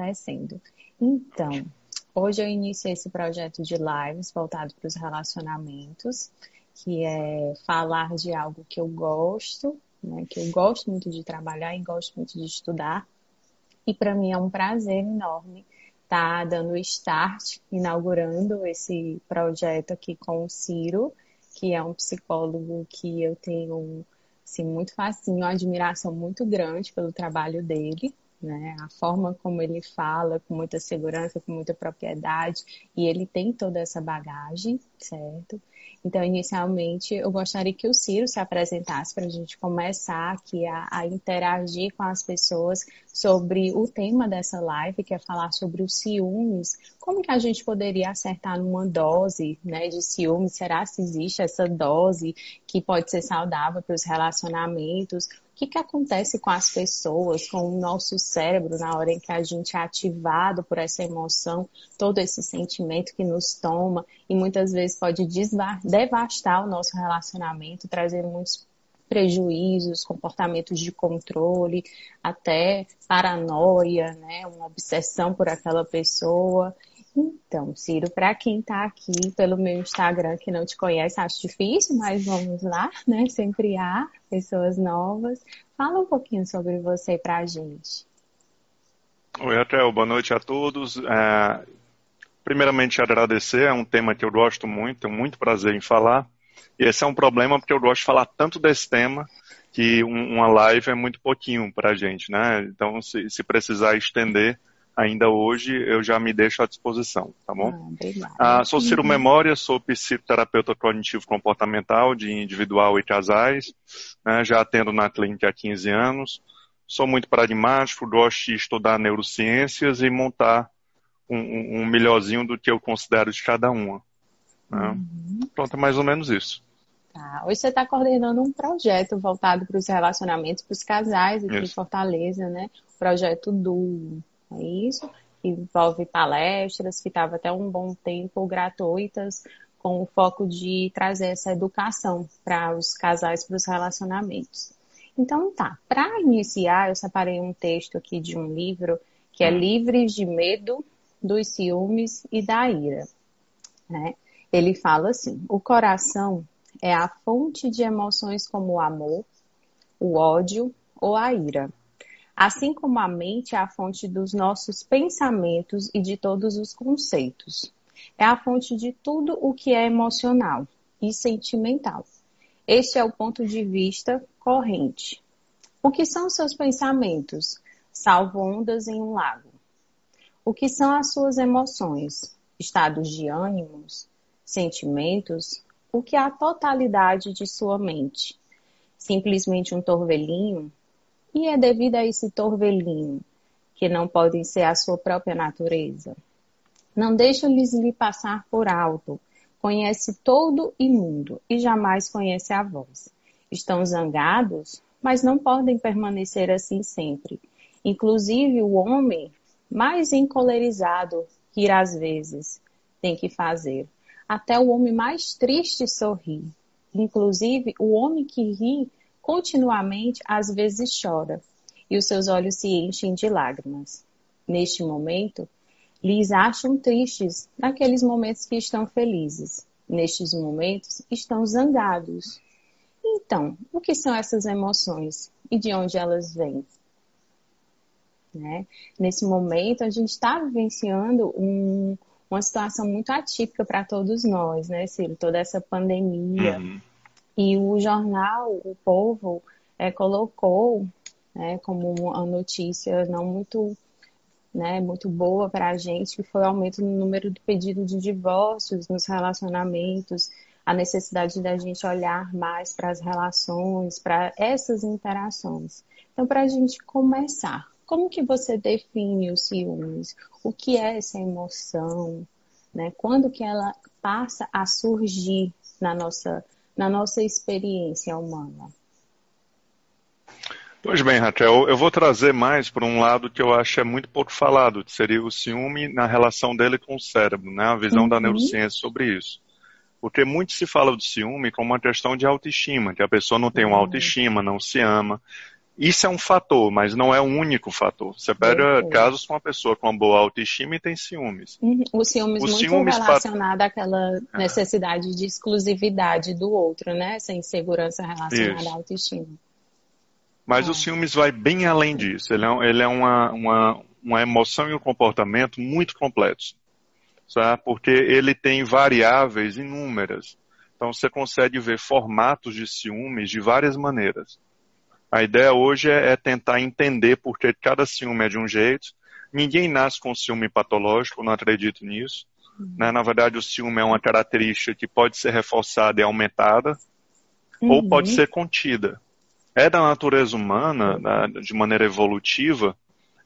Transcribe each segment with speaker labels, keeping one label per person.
Speaker 1: acontecendo. Então, hoje eu iniciei esse projeto de lives voltado para os relacionamentos, que é falar de algo que eu gosto, né, que eu gosto muito de trabalhar e gosto muito de estudar. E para mim é um prazer enorme estar tá dando start, inaugurando esse projeto aqui com o Ciro, que é um psicólogo que eu tenho assim, muito facinho, uma admiração muito grande pelo trabalho dele né? A forma como ele fala com muita segurança, com muita propriedade, e ele tem toda essa bagagem, certo? Então, inicialmente, eu gostaria que o Ciro se apresentasse para a gente começar aqui a, a, interagir com as pessoas sobre o tema dessa live, que é falar sobre os ciúmes. Como que a gente poderia acertar numa dose né, de ciúmes? Será que existe essa dose que pode ser saudável para os relacionamentos? Que, que acontece com as pessoas, com o nosso cérebro na hora em que a gente é ativado por essa emoção, todo esse sentimento que nos toma e muitas vezes pode devastar o nosso relacionamento, trazer muitos prejuízos, comportamentos de controle, até paranoia, né, uma obsessão por aquela pessoa. Então, Ciro, para quem está aqui pelo meu Instagram que não te conhece, acho difícil, mas vamos lá, né? Sempre há pessoas novas. Fala um pouquinho sobre você para a gente.
Speaker 2: Oi, Raquel, boa noite a todos. É, primeiramente, agradecer, é um tema que eu gosto muito, tenho muito prazer em falar. E esse é um problema porque eu gosto de falar tanto desse tema que uma live é muito pouquinho para a gente, né? Então, se, se precisar estender, ainda hoje eu já me deixo à disposição, tá bom? Ah, ah, sou Ciro uhum. Memória, sou psicoterapeuta cognitivo comportamental de individual e casais, né, já atendo na clínica há 15 anos, sou muito pragmático, gosto de estudar neurociências e montar um, um, melhorzinho do que eu considero de cada uma. Né? Uhum. Pronto, é mais ou menos isso.
Speaker 1: Tá. Hoje você está coordenando um projeto voltado para os relacionamentos, para os casais aqui isso. em Fortaleza, né? O projeto do é isso, envolve palestras, que estava até um bom tempo gratuitas, com o foco de trazer essa educação para os casais, para os relacionamentos. Então tá, para iniciar, eu separei um texto aqui de um livro que é Livres de Medo, dos Ciúmes e da Ira. Né? Ele fala assim: o coração é a fonte de emoções como o amor, o ódio ou a ira. Assim como a mente é a fonte dos nossos pensamentos e de todos os conceitos. É a fonte de tudo o que é emocional e sentimental. Este é o ponto de vista corrente. O que são seus pensamentos, salvo ondas em um lago? O que são as suas emoções, estados de ânimos, sentimentos? O que é a totalidade de sua mente? Simplesmente um torvelinho e é devido a esse torvelinho, que não podem ser a sua própria natureza. Não deixa-lhes lhe passar por alto. Conhece todo e mundo e jamais conhece a vós. Estão zangados, mas não podem permanecer assim sempre. Inclusive o homem mais encolerizado rir às vezes tem que fazer. Até o homem mais triste sorri. Inclusive o homem que ri continuamente às vezes chora, e os seus olhos se enchem de lágrimas. Neste momento, lhes acham tristes naqueles momentos que estão felizes. Nestes momentos, estão zangados. Então, o que são essas emoções e de onde elas vêm? Né? Nesse momento, a gente está vivenciando um, uma situação muito atípica para todos nós, né, Ciro? Toda essa pandemia, uhum. E o jornal, o Povo, é, colocou né, como uma notícia não muito, né, muito boa para a gente, que foi o aumento no número de pedidos de divórcios nos relacionamentos, a necessidade da gente olhar mais para as relações, para essas interações. Então, para a gente começar, como que você define os ciúmes? O que é essa emoção? Né? Quando que ela passa a surgir na nossa na nossa experiência humana?
Speaker 2: Pois bem, Raquel, eu vou trazer mais para um lado que eu acho é muito pouco falado, que seria o ciúme na relação dele com o cérebro, né? a visão uhum. da neurociência sobre isso. Porque muito se fala do ciúme como uma questão de autoestima, que a pessoa não tem uma uhum. autoestima, não se ama. Isso é um fator, mas não é o único fator. Você pega casos com uma pessoa com uma boa autoestima e tem ciúmes.
Speaker 1: Uhum. O ciúmes o muito ciúmes relacionado pat... àquela é. necessidade de exclusividade do outro, né? Essa insegurança relacionada isso. à autoestima.
Speaker 2: Mas é. o ciúmes vai bem além disso. Ele é, ele é uma, uma, uma emoção e um comportamento muito completos. Sabe? Porque ele tem variáveis inúmeras. Então você consegue ver formatos de ciúmes de várias maneiras. A ideia hoje é, é tentar entender por que cada ciúme é de um jeito. Ninguém nasce com ciúme patológico, não acredito nisso. Uhum. Né? Na verdade, o ciúme é uma característica que pode ser reforçada e aumentada, uhum. ou pode ser contida. É da natureza humana, né, de maneira evolutiva,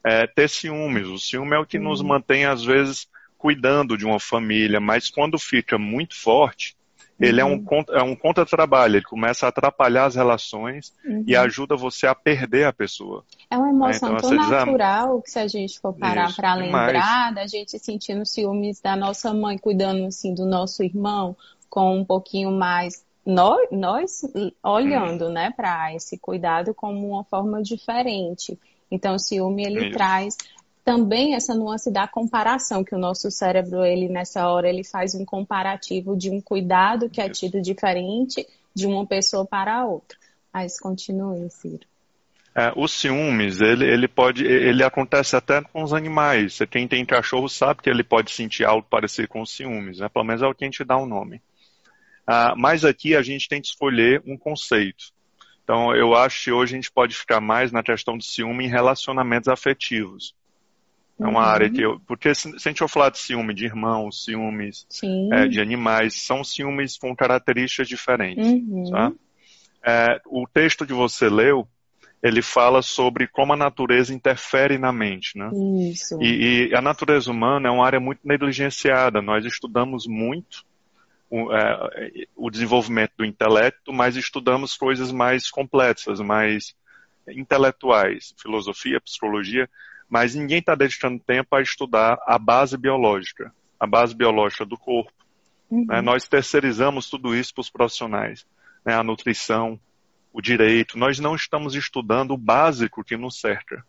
Speaker 2: é, ter ciúmes. O ciúme é o que uhum. nos mantém, às vezes, cuidando de uma família, mas quando fica muito forte, ele é um, uhum. é um contra-trabalho, ele começa a atrapalhar as relações uhum. e ajuda você a perder a pessoa.
Speaker 1: É uma emoção né? então, tão natural que se a gente for parar para lembrar da gente sentindo ciúmes da nossa mãe, cuidando assim do nosso irmão, com um pouquinho mais nós, nós olhando, né, para esse cuidado como uma forma diferente. Então, o ciúme ele Isso. traz também essa nuance da comparação, que o nosso cérebro, ele nessa hora, ele faz um comparativo de um cuidado que é tido diferente de uma pessoa para a outra. Mas continue, Ciro.
Speaker 2: É, o ciúmes, ele, ele pode, ele acontece até com os animais. Quem tem cachorro sabe que ele pode sentir algo parecido com ciúmes, né? Pelo menos é o que a gente dá o um nome. Ah, mas aqui a gente tem que escolher um conceito. Então, eu acho que hoje a gente pode ficar mais na questão do ciúme em relacionamentos afetivos. É uma uhum. área que eu. Porque se, se, a gente for falar de ciúme de irmãos, ciúmes é, de animais, são ciúmes com características diferentes. Uhum. Tá? É, o texto que você leu, ele fala sobre como a natureza interfere na mente, né? Isso. E, e a natureza humana é uma área muito negligenciada. Nós estudamos muito o, é, o desenvolvimento do intelecto, mas estudamos coisas mais complexas, mais intelectuais, filosofia, psicologia, mas ninguém está dedicando tempo a estudar a base biológica, a base biológica do corpo. Uhum. Né? Nós terceirizamos tudo isso para os profissionais, né? a nutrição, o direito. Nós não estamos estudando o básico que nos cerca.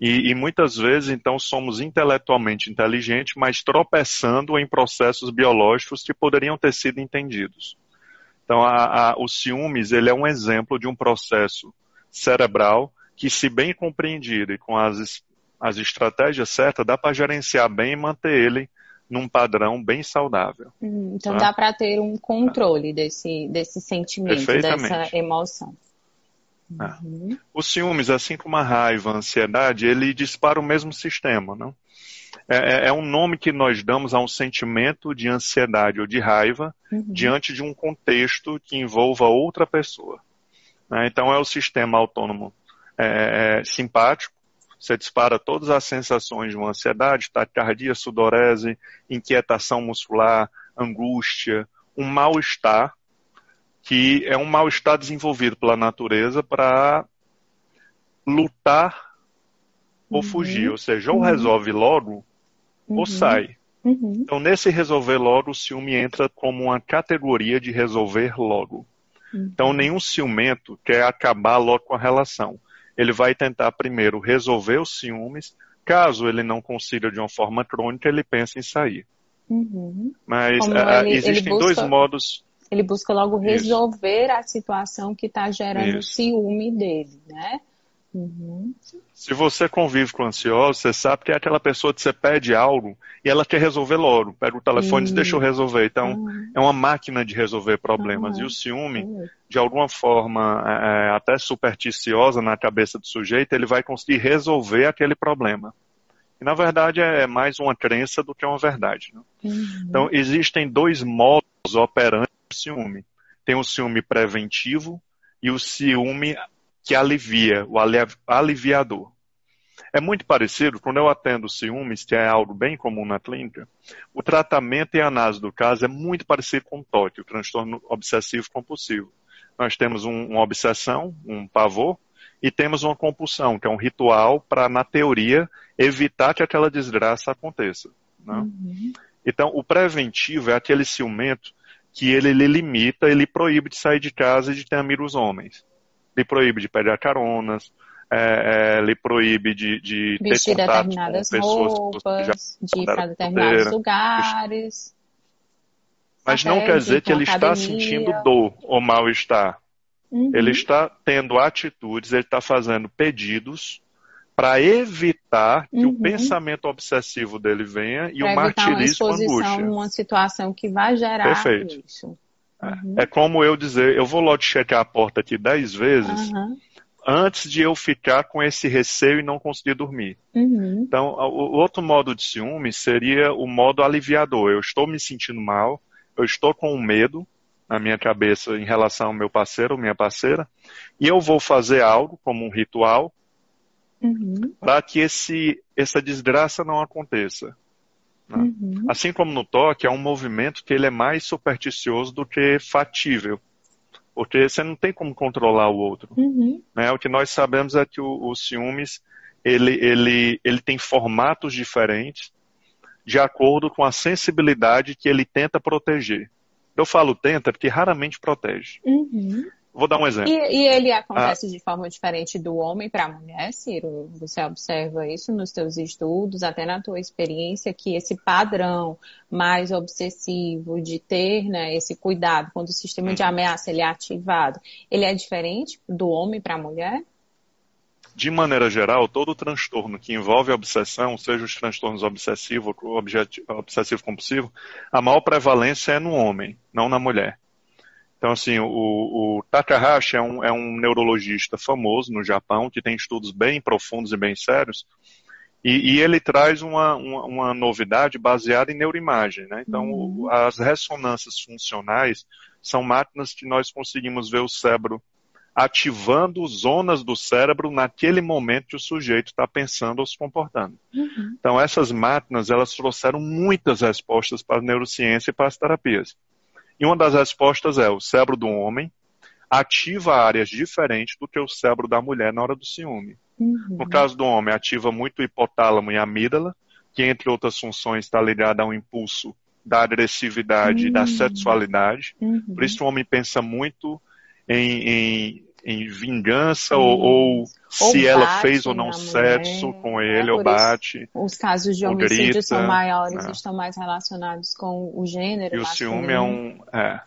Speaker 2: E, e, muitas vezes, então, somos intelectualmente inteligentes, mas tropeçando em processos biológicos que poderiam ter sido entendidos. Então, a, a, o ciúmes, ele é um exemplo de um processo cerebral que, se bem compreendido e com as as estratégias certas, dá para gerenciar bem e manter ele num padrão bem saudável.
Speaker 1: Hum, então tá? dá para ter um controle desse, desse sentimento, dessa emoção.
Speaker 2: É. Uhum. Os ciúmes, assim como a raiva, a ansiedade, ele dispara o mesmo sistema, não? É, é, é um nome que nós damos a um sentimento de ansiedade ou de raiva uhum. diante de um contexto que envolva outra pessoa. Né? Então é o sistema autônomo é, é simpático, você dispara todas as sensações de uma ansiedade, taquicardia, sudorese, inquietação muscular, angústia, um mal-estar, que é um mal-estar desenvolvido pela natureza para lutar uhum. ou fugir. Ou seja, ou uhum. resolve logo uhum. ou sai. Uhum. Então, nesse resolver logo, o ciúme entra como uma categoria de resolver logo. Então, uhum. nenhum ciumento quer acabar logo com a relação ele vai tentar primeiro resolver os ciúmes. Caso ele não consiga de uma forma crônica, ele pensa em sair. Uhum. Mas uh, ele, existem ele busca, dois modos.
Speaker 1: Ele busca logo resolver Isso. a situação que está gerando Isso. ciúme dele, né?
Speaker 2: Uhum. Se você convive com ansioso, você sabe que é aquela pessoa que você pede algo e ela quer resolver logo. Pega o telefone uhum. e deixa eu resolver. Então, uhum. é uma máquina de resolver problemas. E o ciúme, de alguma forma, é, é, até supersticiosa na cabeça do sujeito, ele vai conseguir resolver aquele problema. E, na verdade, é mais uma crença do que uma verdade. Né? Uhum. Então, existem dois modos operantes do ciúme. Tem o ciúme preventivo e o ciúme que alivia, o aliviador. É muito parecido, quando eu atendo ciúmes, que é algo bem comum na clínica, o tratamento e a análise do caso é muito parecido com o TOC, o transtorno obsessivo compulsivo. Nós temos um, uma obsessão, um pavor, e temos uma compulsão, que é um ritual para, na teoria, evitar que aquela desgraça aconteça. Né? Uhum. Então, o preventivo é aquele ciumento que ele, ele limita, ele proíbe de sair de casa e de ter amigos homens lhe proíbe de pegar caronas, é, é, lhe proíbe de, de
Speaker 1: Vestir
Speaker 2: ter contato
Speaker 1: determinadas
Speaker 2: com pessoas
Speaker 1: roupas, de ir para determinados lugares.
Speaker 2: Mas não quer dizer que ele está sentindo dor ou mal-estar.
Speaker 1: Uhum.
Speaker 2: Ele está tendo atitudes, ele está fazendo pedidos para evitar que
Speaker 1: Uhum.
Speaker 2: o pensamento obsessivo dele venha e
Speaker 1: Pra
Speaker 2: o
Speaker 1: uma
Speaker 2: martirismo, a
Speaker 1: exposição
Speaker 2: angústia.
Speaker 1: numa situação que vai gerar
Speaker 2: Perfeito.
Speaker 1: isso. Uhum.
Speaker 2: É como eu dizer, eu vou logo checar a porta aqui dez vezes
Speaker 1: Aham.
Speaker 2: antes de eu ficar com esse receio e não conseguir dormir.
Speaker 1: Uhum.
Speaker 2: Então, o o outro modo de ciúme seria o modo aliviador. Eu estou me sentindo mal, eu estou com um medo na minha cabeça em relação ao meu parceiro ou minha parceira, e eu vou fazer algo como um ritual
Speaker 1: Uhum.
Speaker 2: para que esse, essa desgraça não aconteça. Né?
Speaker 1: Uhum.
Speaker 2: Assim como no toque, é um movimento que ele é mais supersticioso do que fatível, porque você não tem como controlar o outro.
Speaker 1: Uhum.
Speaker 2: né? O que nós sabemos é que o, o ciúmes ele, ele, ele tem formatos diferentes de acordo com a sensibilidade que ele tenta proteger. Eu falo tenta porque raramente protege.
Speaker 1: Uhum.
Speaker 2: Vou dar um exemplo.
Speaker 1: E, e ele acontece
Speaker 2: Ah.
Speaker 1: de forma diferente do homem para a mulher, Ciro? Você observa isso nos teus estudos, até na tua experiência, que esse padrão mais obsessivo de ter né, esse cuidado quando o sistema de
Speaker 2: Uhum.
Speaker 1: ameaça ele é ativado, ele é diferente do homem para a mulher?
Speaker 2: De maneira geral, todo transtorno que envolve a obsessão, seja os transtornos obsessivo ou objeti- obsessivo-compulsivo, a maior prevalência é no homem, não na mulher. Então, assim, o, o Takahashi é um, é um neurologista famoso no Japão, que tem estudos bem profundos e bem sérios, e, e ele traz uma, uma, uma novidade baseada em neuroimagem. Né? Então,
Speaker 1: Uhum.
Speaker 2: as ressonâncias funcionais são máquinas que nós conseguimos ver o cérebro ativando zonas do cérebro naquele momento que o sujeito está pensando ou se comportando.
Speaker 1: Uhum.
Speaker 2: Então, essas máquinas, elas trouxeram muitas respostas para a neurociência e para as terapias. E uma das respostas é o cérebro do homem ativa áreas diferentes do que o cérebro da mulher na hora do ciúme.
Speaker 1: Uhum.
Speaker 2: No caso do homem, ativa muito o hipotálamo e a amígdala, que entre outras funções está ligada ao impulso da agressividade e da
Speaker 1: Hum.
Speaker 2: sexualidade.
Speaker 1: Uhum.
Speaker 2: Por isso o homem pensa muito em, em, em vingança ou, ou se ela
Speaker 1: bate
Speaker 2: fez ou não sexo
Speaker 1: mulher,
Speaker 2: com ele, ou
Speaker 1: Por isso-
Speaker 2: bate.
Speaker 1: Os casos de homicídio
Speaker 2: grita,
Speaker 1: são maiores,
Speaker 2: né?
Speaker 1: estão mais relacionados com o gênero
Speaker 2: E o ciúme é um. É.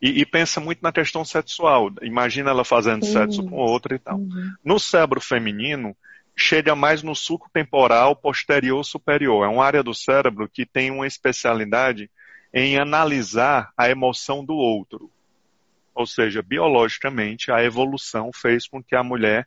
Speaker 2: E, e pensa muito na questão sexual. Imagina ela fazendo
Speaker 1: Sim.
Speaker 2: sexo com outra e tal.
Speaker 1: Uhum.
Speaker 2: No cérebro feminino, chega mais no suco temporal posterior superior. É uma área do cérebro que tem uma especialidade em analisar a emoção do outro. Ou seja, biologicamente, a evolução fez com que a mulher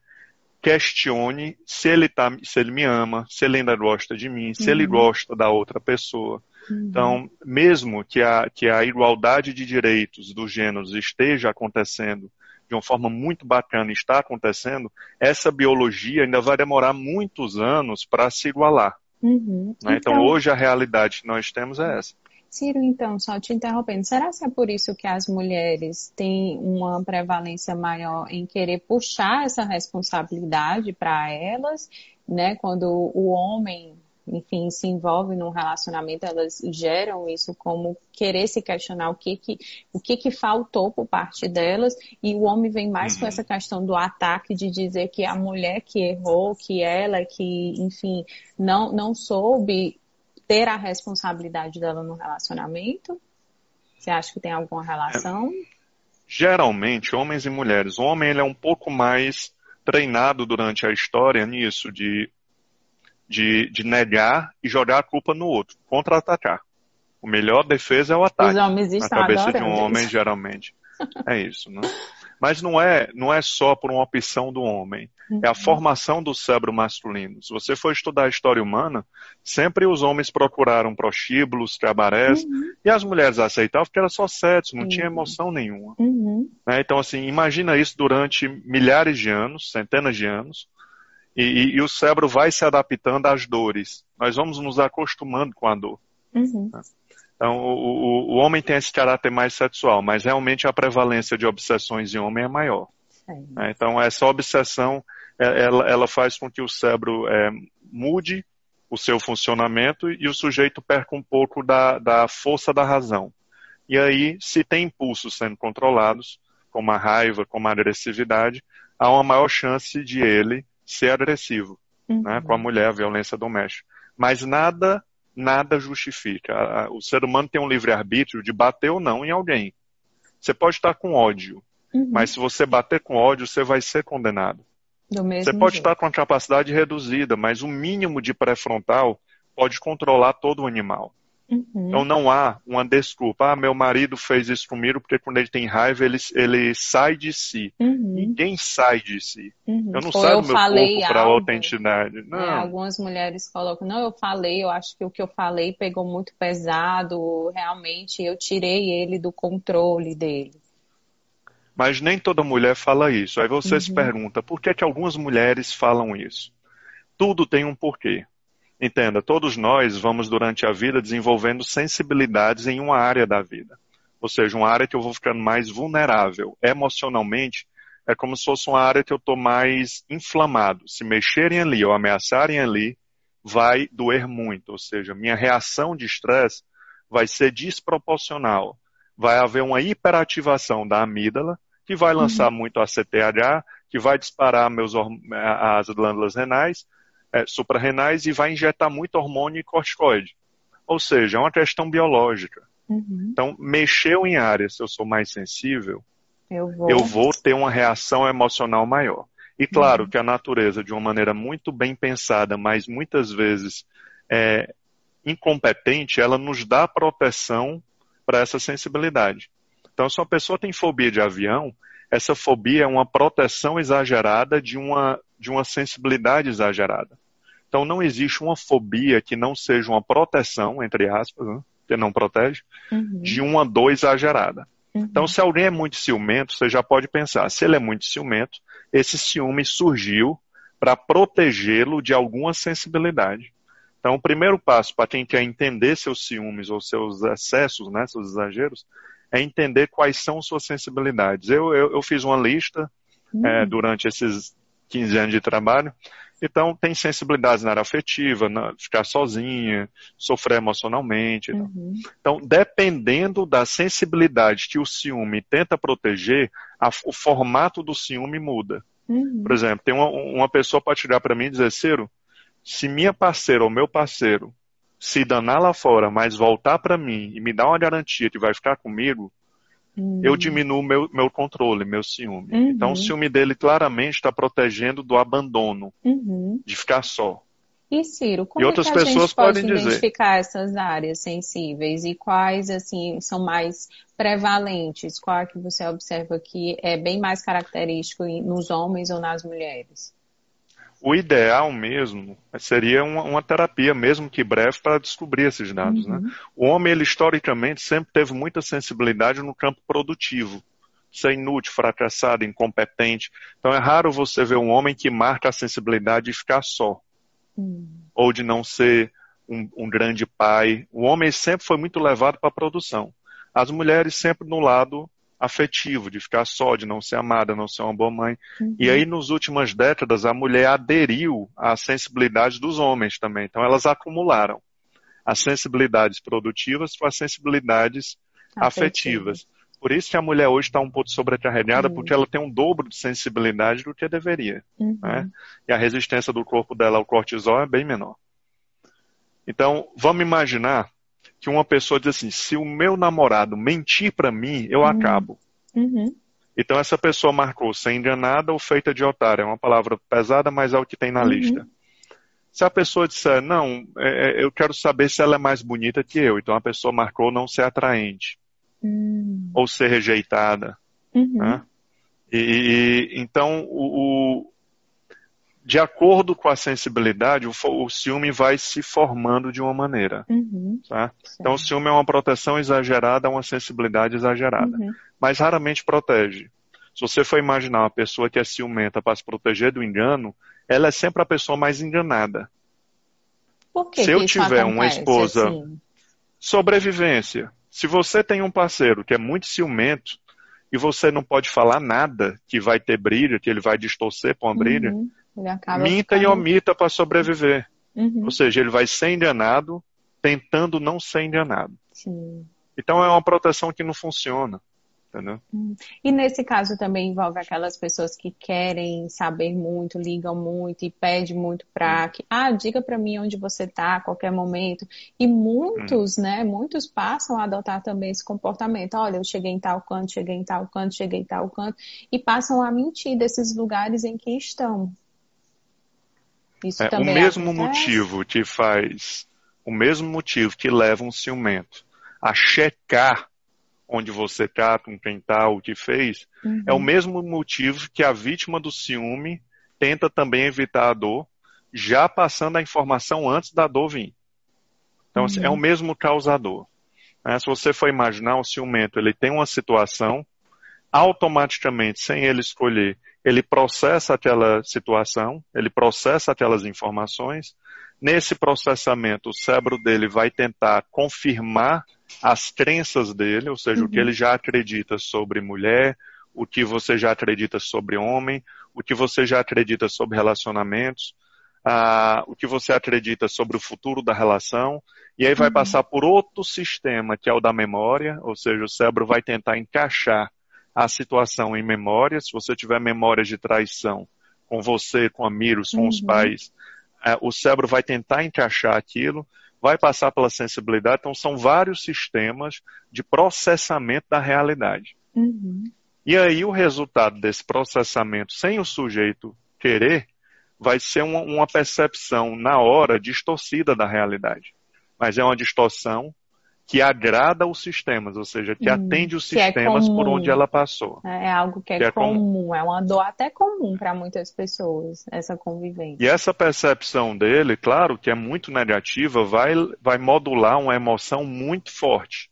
Speaker 2: questione se ele, tá, se ele me ama, se ele ainda gosta de mim, se ele
Speaker 1: Uhum.
Speaker 2: gosta da outra pessoa.
Speaker 1: Uhum.
Speaker 2: Então, mesmo que a, que a igualdade de direitos dos gêneros esteja acontecendo de uma forma muito bacana, e está acontecendo, essa biologia ainda vai demorar muitos anos para se igualar.
Speaker 1: Uhum.
Speaker 2: né? Então, hoje a realidade que nós temos é essa.
Speaker 1: Ciro, então, só te interrompendo, será que é por isso que as mulheres têm uma prevalência maior em querer puxar essa responsabilidade para elas, né? Quando o homem, enfim, se envolve num relacionamento, elas geram isso como querer se questionar o que que, o que, que faltou por parte delas, e o homem vem mais com
Speaker 2: Uhum.
Speaker 1: essa questão do ataque de dizer que a mulher que errou, que ela que, enfim, não, não soube ter a responsabilidade dela no relacionamento? Você acha que tem alguma relação?
Speaker 2: Geralmente, homens e mulheres. O homem ele é um pouco mais treinado durante a história nisso, de, de, de negar e jogar a culpa no outro, contra-atacar. O melhor defesa é o ataque.
Speaker 1: Os homens
Speaker 2: na
Speaker 1: estão
Speaker 2: cabeça de um homem,
Speaker 1: isso.
Speaker 2: geralmente. É isso, né? Mas não é, não é só por uma opção do homem. É a
Speaker 1: Uhum.
Speaker 2: formação do cérebro masculino. Se você for estudar a história humana, sempre os homens procuraram prostíbulos, cabarés,
Speaker 1: Uhum.
Speaker 2: e as mulheres aceitavam porque era só sexo, não tinha
Speaker 1: Uhum.
Speaker 2: emoção nenhuma.
Speaker 1: Uhum.
Speaker 2: né? Então, assim, imagina isso durante milhares de anos, centenas de anos, e, e- e o cérebro vai se adaptando às dores. Nós vamos nos acostumando com a dor.
Speaker 1: Uhum.
Speaker 2: Então, o, o- o homem tem esse caráter mais sexual, mas realmente a prevalência de obsessões em homem é maior.
Speaker 1: Sei.
Speaker 2: né? Então, essa obsessão, é- ela, ela faz com que o cérebro é, mude o seu funcionamento e o sujeito perca um pouco da, da força da razão. E aí, se tem impulsos sendo controlados, como a raiva, como a agressividade, há uma maior chance de ele ser agressivo uhum. né, com a mulher, a violência doméstica. Mas nada, nada justifica. O ser humano tem um livre-arbítrio de bater ou não em alguém. Você pode estar com ódio, uhum. mas se você bater com ódio, você vai ser condenado. você pode jeito. estar com a capacidade reduzida, mas o mínimo de pré-frontal pode controlar todo o animal. Uhum. Então não há uma desculpa. Ah, meu marido fez isso comigo porque quando ele tem raiva ele, ele sai de si. Uhum. Ninguém sai de si. Uhum. Eu não Ou saio do meu corpo para autenticidade. Não. É,
Speaker 1: algumas mulheres colocam, não, eu falei, eu acho que o que eu falei pegou muito pesado, realmente eu tirei ele do controle dele.
Speaker 2: Mas nem toda mulher fala isso. Aí você se uhum. pergunta, por que, que algumas mulheres falam isso? Tudo tem um porquê. Entenda, todos nós vamos durante a vida desenvolvendo sensibilidades em uma área da vida. Ou seja, uma área que eu vou ficando mais vulnerável. Emocionalmente, é como se fosse uma área que eu estou mais inflamado. Se mexerem ali ou ameaçarem ali, vai doer muito. Ou seja, minha reação de estresse vai ser desproporcional. Vai haver uma hiperativação da amígdala, que vai lançar uhum. muito ACTH, que vai disparar meus, as glândulas renais, é, suprarrenais e vai injetar muito hormônio e corticoide. Ou seja, é uma questão biológica. Uhum. Então, mexeu em áreas, se eu sou mais sensível, eu vou... eu vou ter uma reação emocional maior. E claro uhum. que a natureza, de uma maneira muito bem pensada, mas muitas vezes é, incompetente, ela nos dá proteção para essa sensibilidade. Então, se uma pessoa tem fobia de avião, essa fobia é uma proteção exagerada de uma, de uma sensibilidade exagerada. Então não existe uma fobia que não seja uma proteção, entre aspas, né, que não protege, uhum. de uma dor exagerada. Uhum. Então, se alguém é muito ciumento, você já pode pensar, se ele é muito ciumento, esse ciúme surgiu para protegê-lo de alguma sensibilidade. Então, o primeiro passo para quem quer entender seus ciúmes ou seus excessos, né, seus exageros, é entender quais são suas sensibilidades. Eu, eu, eu fiz uma lista uhum. é, durante esses 15 anos de trabalho então, tem sensibilidades na área afetiva, na, ficar sozinha, sofrer emocionalmente. Uhum. Então, dependendo da sensibilidade que o ciúme tenta proteger, a, o formato do ciúme muda. Uhum. Por exemplo, tem uma, uma pessoa para chegar para mim e dizer, Ciro, se minha parceira ou meu parceiro se danar lá fora, mas voltar para mim e me dar uma garantia que vai ficar comigo, Uhum. Eu diminuo meu, meu controle, meu ciúme. Uhum. Então o ciúme dele claramente está protegendo do abandono, uhum. de ficar só.
Speaker 1: E Ciro, como e outras é que a pessoas gente pode identificar dizer... essas áreas sensíveis e quais assim são mais prevalentes? Qual que você observa que é bem mais característico nos homens ou nas mulheres?
Speaker 2: O ideal mesmo seria uma, uma, terapia, mesmo que breve, para descobrir esses dados. Né? Uhum. Né? O homem, ele historicamente, sempre teve muita sensibilidade no campo produtivo. Ser inútil, fracassado, incompetente. Então é raro você ver um homem que marca a sensibilidade de ficar só. Uhum. Ou de não ser um, um grande pai. O homem sempre foi muito levado para a produção. As mulheres sempre no lado afetivo, de ficar só, de não ser amada, não ser uma boa mãe. Uhum. E aí, nas últimas décadas, a mulher aderiu à sensibilidade dos homens também. Então, elas acumularam as sensibilidades produtivas com as sensibilidades afetivas. Por isso que a mulher hoje está um pouco sobrecarregada, uhum. porque ela tem um dobro de sensibilidade do que deveria. Uhum. Né? E a resistência do corpo dela ao cortisol é bem menor. Então, vamos imaginar que uma pessoa diz assim: se o meu namorado mentir para mim, eu uhum. acabo. Uhum. Então essa pessoa marcou ser enganada ou feita de otária. É uma palavra pesada, mas é o que tem na uhum. lista. Se a pessoa disser, não, é, é, eu quero saber se ela é mais bonita que eu, então a pessoa marcou não ser atraente. Uhum. Ou ser rejeitada. Uhum. Né? E, então o, de acordo com a sensibilidade, o, o, ciúme vai se formando de uma maneira. Uhum, tá? Então, o ciúme é uma proteção exagerada, uma sensibilidade exagerada. Uhum. Mas raramente protege. Se você for imaginar uma pessoa que é ciumenta para se proteger do engano, ela é sempre a pessoa mais enganada.
Speaker 1: Por que
Speaker 2: Se eu
Speaker 1: que
Speaker 2: tiver uma esposa. Assim? Sobrevivência. Se você tem um parceiro que é muito ciumento e você não pode falar nada que vai ter brilho, que ele vai distorcer para uma brilha uhum minta ficando... e omita para sobreviver. Uhum. Ou seja, ele vai ser enganado tentando não ser enganado. Sim. Então é uma proteção que não funciona. Entendeu?
Speaker 1: Hum. E nesse caso também envolve aquelas pessoas que querem saber muito, ligam muito e pedem muito para que, ah, diga para mim onde você está a qualquer momento. E muitos, hum. né, muitos passam a adotar também esse comportamento. Olha, eu cheguei em tal canto, cheguei em tal canto, cheguei em tal canto e passam a mentir desses lugares em que estão.
Speaker 2: Isso é, também o mesmo acontece? motivo que faz, o mesmo motivo que leva um ciumento a checar onde você está, com quem está, o que fez, uhum. é o mesmo motivo que a vítima do ciúme tenta também evitar a dor, já passando a informação antes da dor vir. Então, uhum. é o mesmo causador. Né? Se você for imaginar, o ciumento, ele tem uma situação, automaticamente, sem ele escolher, ele processa aquela situação, ele processa aquelas informações. Nesse processamento, o cérebro dele vai tentar confirmar as crenças dele, ou seja, uhum. o que uhum. ele já acredita sobre mulher, o que você já acredita sobre homem, o que você já acredita sobre relacionamentos, o que você acredita sobre o futuro da relação, e aí vai uhum. passar por outro sistema, que é o da memória, ou seja, o cérebro vai tentar encaixar a situação em memória. Se você tiver memórias de traição com você, com amigos, com uhum. os pais, uh, o cérebro vai tentar encaixar aquilo vai passar pela sensibilidade. Então, são vários sistemas de processamento da realidade. Uhum. E aí, o resultado desse processamento, sem o sujeito querer, vai ser uma, uma percepção, na hora, distorcida da realidade. Mas é uma distorção que agrada os sistemas, ou seja, que hum, atende os é sistemas é por onde ela passou.
Speaker 1: É, é algo que é, que é comum, comum, é uma dor até comum para muitas pessoas, essa convivência.
Speaker 2: E essa percepção dele, claro, que é muito negativa, vai, vai modular uma emoção muito forte.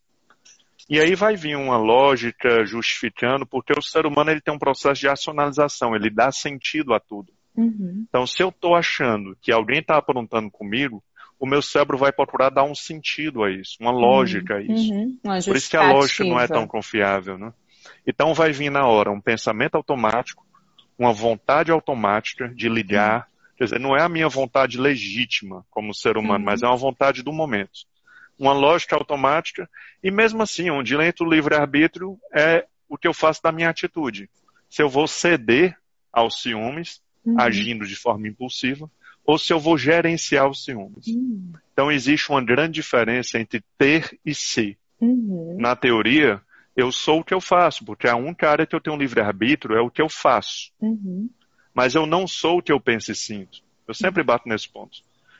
Speaker 2: E aí vai vir uma lógica justificando, porque o ser humano ele tem um processo de racionalização, ele dá sentido a tudo. Uhum. Então, se eu estou achando que alguém está aprontando comigo, o meu cérebro vai procurar dar um sentido a isso, uma lógica a isso. Uhum, Por isso que a lógica não é tão confiável, né? Então vai vir na hora um pensamento automático, uma vontade automática de ligar. Uhum. Quer dizer, não é a minha vontade legítima como ser humano, uhum. mas é uma vontade do momento. Uma lógica automática, e mesmo assim, onde entra o livre-arbítrio é o que eu faço da minha atitude. Se eu vou ceder aos ciúmes, uhum. agindo de forma impulsiva, ou se eu vou gerenciar os ciúmes. Uhum. Então existe uma grande diferença entre ter e ser. Uhum. Na teoria, eu sou o que eu faço, porque a única área que eu tenho livre-arbítrio é o que eu faço. Uhum. Mas eu não sou o que eu penso e sinto. Eu sempre bato nesse ponto.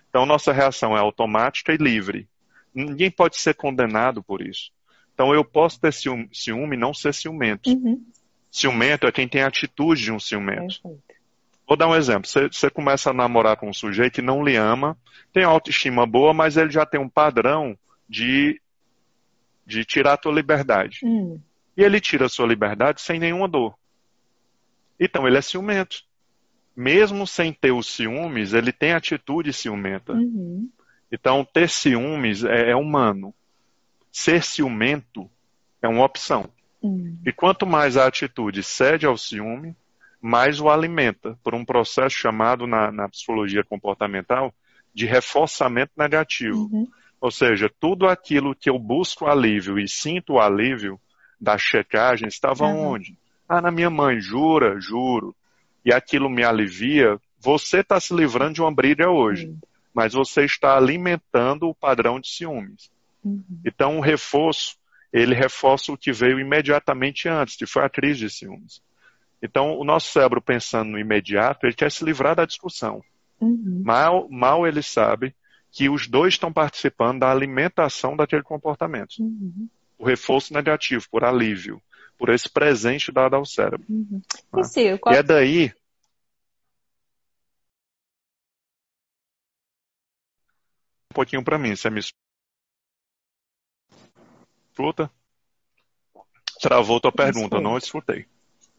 Speaker 2: Então nossa reação é automática e livre. Ninguém pode ser condenado por isso. Então eu posso ter ciúme e não ser ciumento. Uhum. Ciumento é quem tem a atitude de um ciumento. Perfeito. Vou dar um exemplo. Você, você, começa a namorar com um sujeito que não lhe ama, tem autoestima boa, mas ele já tem um padrão de, de tirar a tua liberdade. Hum. E ele tira a sua liberdade sem nenhuma dor. Então ele é ciumento. Mesmo sem ter os ciúmes, ele tem atitude ciumenta. Uhum. Então ter ciúmes é, é, humano. Ser ciumento é uma opção. Uhum. E quanto mais a atitude cede ao ciúme, mais o alimenta por um processo chamado na, na psicologia comportamental de reforçamento negativo. Uhum. Ou seja, tudo aquilo que eu busco alívio e sinto alívio da checagem estava uhum. onde? Ah, na minha mãe, jura, juro. E aquilo me alivia. Você está se livrando de uma briga hoje, uhum. mas você está alimentando o padrão de ciúmes. Uhum. Então, o reforço, ele reforça o que veio imediatamente antes, que foi a crise de ciúmes. Então, o nosso cérebro, pensando no imediato, ele quer se livrar da discussão. Uhum. Mal, mal ele sabe que os dois estão participando da alimentação daquele comportamento. Uhum. O reforço negativo, por alívio, por esse presente dado ao cérebro. Uhum.
Speaker 1: E, qual...
Speaker 2: e é daí. Um pouquinho para mim, você me escuta? Travou tua pergunta, não escutei.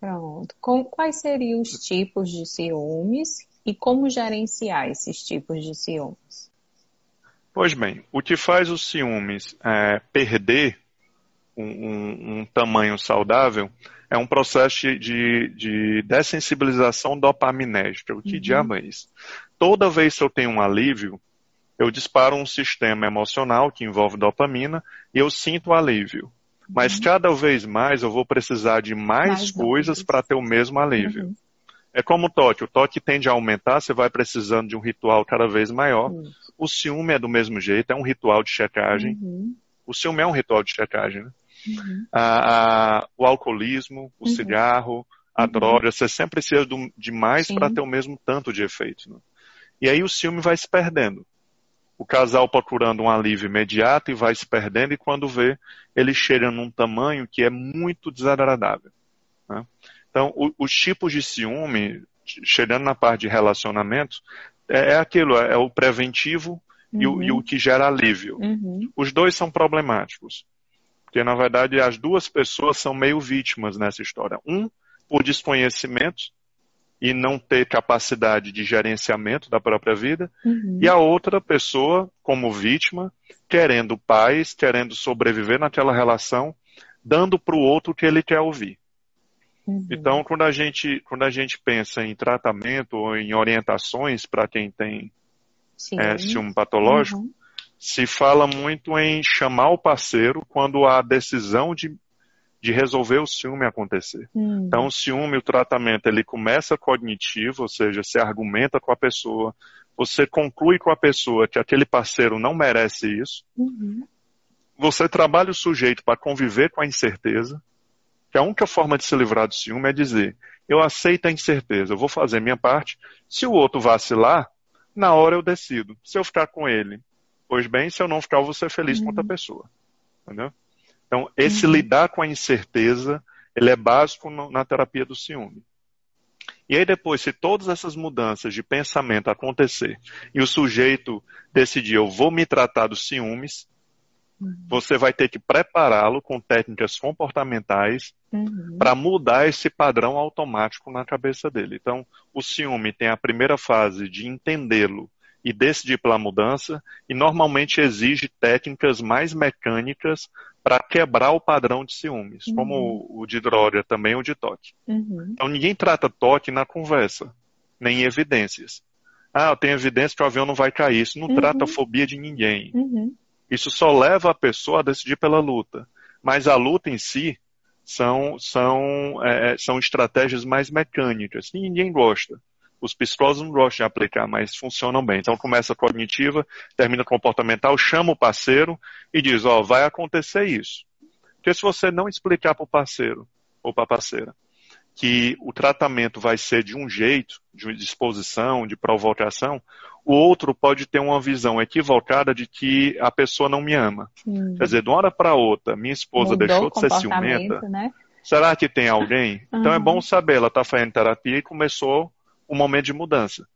Speaker 1: Pronto. Com, quais seriam os tipos de ciúmes e como gerenciar esses tipos de ciúmes?
Speaker 2: Pois bem, o que faz os ciúmes é, perder um, um, um, tamanho saudável é um processo de, de dessensibilização dopaminérgica. O que uhum. diabo é isso? Toda vez que eu tenho um alívio, eu disparo um sistema emocional que envolve dopamina e eu sinto alívio. Mas cada vez mais eu vou precisar de mais, mais coisas para ter o mesmo alívio. Uhum. É como o toque. O toque tende a aumentar, você vai precisando de um ritual cada vez maior. Uhum. O ciúme é do mesmo jeito, é um ritual de checagem. Uhum. O ciúme é um ritual de checagem, né? Uhum. o alcoolismo, o uhum. cigarro, a uhum. droga, você sempre precisa de mais para ter o mesmo tanto de efeito. Né? E aí o ciúme vai se perdendo. O casal procurando um alívio imediato e vai se perdendo, e quando vê, ele chega num tamanho que é muito desagradável. Né? Então, o, os tipos de ciúme, chegando na parte de relacionamento, é, é aquilo, é, é o preventivo uhum. e, o, e, o, uhum. que gera alívio. Uhum. Os dois são problemáticos. Porque, na verdade, as duas pessoas são meio vítimas nessa história. Um, por desconhecimento e não ter capacidade de gerenciamento da própria vida, uhum. e a outra pessoa, como vítima, querendo paz, querendo sobreviver naquela relação, dando para o outro o que ele quer ouvir. Uhum. Então, quando a, gente, quando a gente pensa em tratamento ou em orientações para quem tem é, ciúme patológico, uhum se fala muito em chamar o parceiro quando a decisão de, de resolver o ciúme acontecer. Hum. Então, o ciúme, o tratamento, ele começa cognitivo, ou seja, você argumenta com a pessoa, você conclui com a pessoa que aquele parceiro não merece isso, uhum. você trabalha o sujeito para conviver com a incerteza, que a única forma de se livrar do ciúme é dizer, eu aceito a incerteza, eu vou fazer minha parte, se o outro vacilar, na hora eu decido. Se eu ficar com ele, Pois bem, se eu não ficar, eu vou ser feliz uhum. com outra uhum. pessoa. Entendeu? Então, esse uhum. lidar com a incerteza, ele é básico no, na terapia do ciúme. E aí depois, se todas essas mudanças de pensamento acontecer e o sujeito decidir, eu vou me tratar dos ciúmes, uhum. você vai ter que prepará-lo com técnicas comportamentais uhum. para mudar esse padrão automático na cabeça dele. Então, o ciúme tem a primeira fase de entendê-lo e decidir pela mudança, e normalmente exige técnicas mais mecânicas para quebrar o padrão de ciúmes, uhum. como o de droga, também o de toque. Uhum. Então ninguém trata toque na conversa, nem em evidências. Ah, eu tenho evidência que o avião não vai cair. Isso não uhum. trata a fobia de ninguém. Uhum. Isso só leva a pessoa a decidir pela luta. Mas a luta em si são, são, é, são estratégias mais mecânicas, que ninguém gosta os psicólogos não gostam de aplicar, mas funcionam bem. Então começa a cognitiva, termina comportamental, chama o parceiro e diz, ó, oh, vai acontecer isso. Porque se você não explicar para o parceiro ou para a parceira que o tratamento vai ser de um jeito, de disposição, de provocação, o outro pode ter uma visão equivocada de que a pessoa não me ama. Hum. Quer dizer, de uma hora para outra, minha esposa Mudou deixou de ser ciumenta. Né? Será que tem alguém? Uhum. Então é bom saber, ela está fazendo terapia e começou um momento de mudança.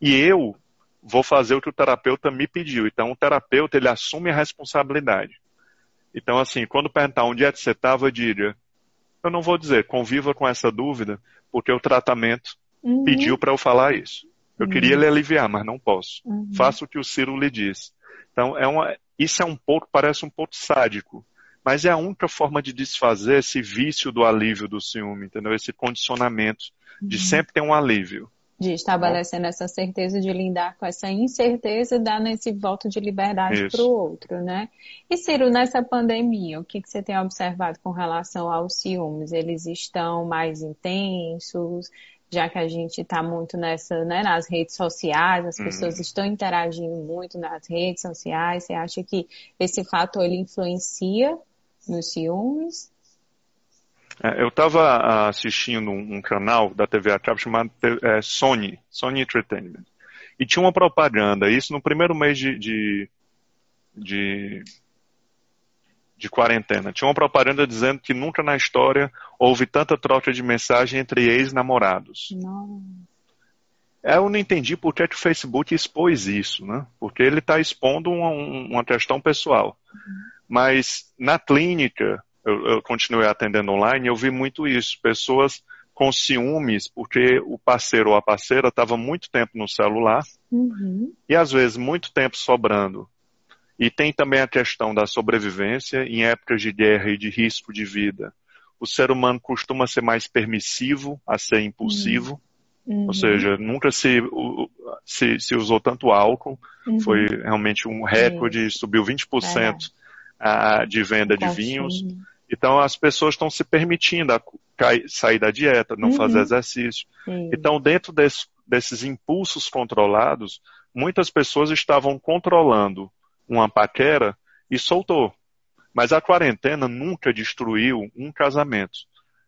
Speaker 2: E eu vou fazer o que o terapeuta me pediu. Então, o terapeuta, ele assume a responsabilidade. Então, assim, quando perguntar onde é que você estava, diga, eu não vou dizer, conviva com essa dúvida, porque o tratamento uhum. pediu para eu falar isso. Eu uhum. queria lhe aliviar, mas não posso. Uhum. Faça o que o Ciro lhe diz. Então, é uma, isso é um pouco, parece um pouco sádico, mas é a única forma de desfazer esse vício do alívio do ciúme, entendeu? Esse condicionamento de uhum. sempre ter um alívio.
Speaker 1: De estabelecendo essa certeza de lidar com essa incerteza e dar esse voto de liberdade para o outro, né? E Ciro, nessa pandemia, o que, que você tem observado com relação aos ciúmes? Eles estão mais intensos? já que a gente está muito nessa, né, nas redes sociais, as pessoas uhum. estão interagindo muito nas redes sociais, você acha que esse fator ele influencia nos ciúmes?
Speaker 2: É, eu estava assistindo um, canal da TV a cabo chamado é, Sony, Sony Entertainment. E tinha uma propaganda, isso no primeiro mês de, de, de, de quarentena. Tinha uma propaganda dizendo que nunca na história houve tanta troca de mensagem entre ex-namorados. Eu não entendi por que, que o Facebook expôs isso, né? Porque ele está expondo uma, uma, questão pessoal. Uhum. Mas na clínica, eu, eu continuei atendendo online, eu vi muito isso. Pessoas com ciúmes, porque o parceiro ou a parceira estava muito tempo no celular uhum. e às vezes muito tempo sobrando. E tem também a questão da sobrevivência em épocas de guerra e de risco de vida. O ser humano costuma ser mais permissivo a ser impulsivo, uhum. ou seja, nunca se, se, se usou tanto álcool, uhum. foi realmente um recorde, subiu 20% é. De venda de vinhos Então as pessoas estão se permitindo sair da dieta, não uhum. fazer exercício. Sim. Então, dentro desse, desses impulsos controlados, muitas pessoas estavam controlando uma paquera e soltou. Mas a quarentena nunca destruiu um casamento.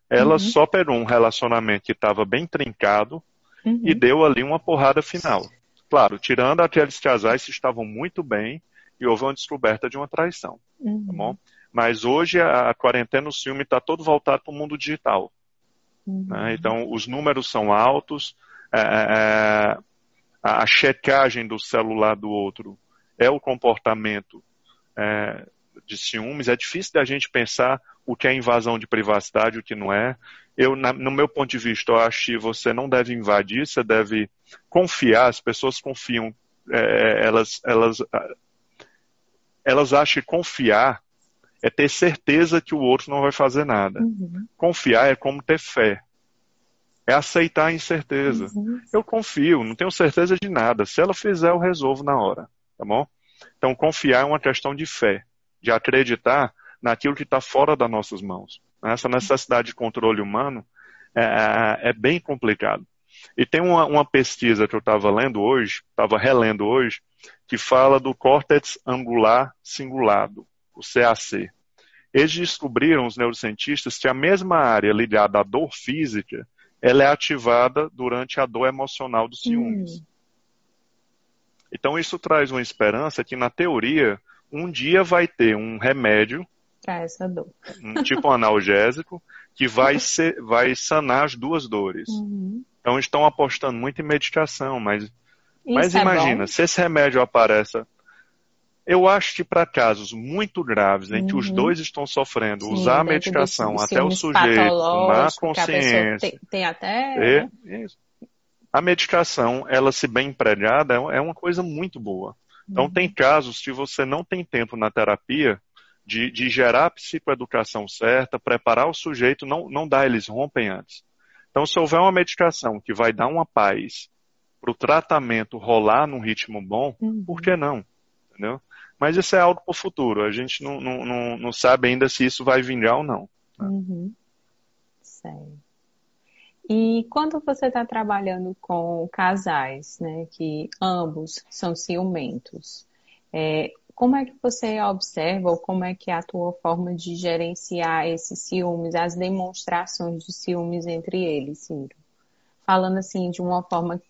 Speaker 2: Ela uhum. só pegou um relacionamento que estava bem trincado uhum. e deu ali uma porrada final. Claro, tirando aqueles casais que estavam muito bem e houve uma descoberta de uma traição. Tá uhum. Tá bom? Mas hoje a, a quarentena, o ciúme está todo voltado para o mundo digital. Uhum. Né? Então, os números são altos, é, é, é a checagem do celular do outro é o comportamento é, de ciúmes. É difícil da gente pensar o que é invasão de privacidade, o que não é. Eu, na, no meu ponto de vista, eu acho que você não deve invadir, você deve confiar. As pessoas confiam, é, elas, elas, elas acham que confiar é ter certeza que o outro não vai fazer nada. Uhum. Confiar é como ter fé. É aceitar a incerteza. Uhum. Eu confio, não tenho certeza de nada. Se ela fizer, eu resolvo na hora. Tá bom? Então, confiar é uma questão de fé, de acreditar naquilo que está fora das nossas mãos. Essa necessidade de controle humano é, é, é bem complicado. E tem uma, uma pesquisa que eu estava lendo hoje, estava relendo hoje, que fala do córtex angular cingulado o CAC. Eles descobriram, os neurocientistas, que a mesma área ligada à dor física, ela é ativada durante a dor emocional dos ciúmes. Hum. Então isso traz uma esperança que, na teoria, um dia vai ter um remédio
Speaker 1: para essa dor.
Speaker 2: Um tipo analgésico que vai, ser, vai sanar as duas dores. Uhum. Então estão apostando muito em medicação, mas, mas é imagina, se esse remédio aparece eu acho que para casos muito graves, em que os uhum. dois estão sofrendo, Sim, usar a medicação até o sujeito tomar consciência.
Speaker 1: Tem, tem, até.
Speaker 2: É, né? A medicação, ela se bem empregada, é uma coisa muito boa. Então, uhum. tem casos que você não tem tempo na terapia de, de gerar a psicoeducação certa, preparar o sujeito, não, não dá, eles rompem antes. Então, se houver uma medicação que vai dar uma paz para o tratamento rolar num ritmo bom, uhum. por que não? Entendeu? Mas isso é algo para o futuro. A gente não, não, não, não, sabe ainda se isso vai vingar ou não.
Speaker 1: Né? Uhum. Certo. E quando você está trabalhando com casais, né, que ambos são ciumentos, é, como é que você observa ou como é que é a tua forma de gerenciar esses ciúmes, as demonstrações de ciúmes entre eles, Ciro? Falando assim de uma forma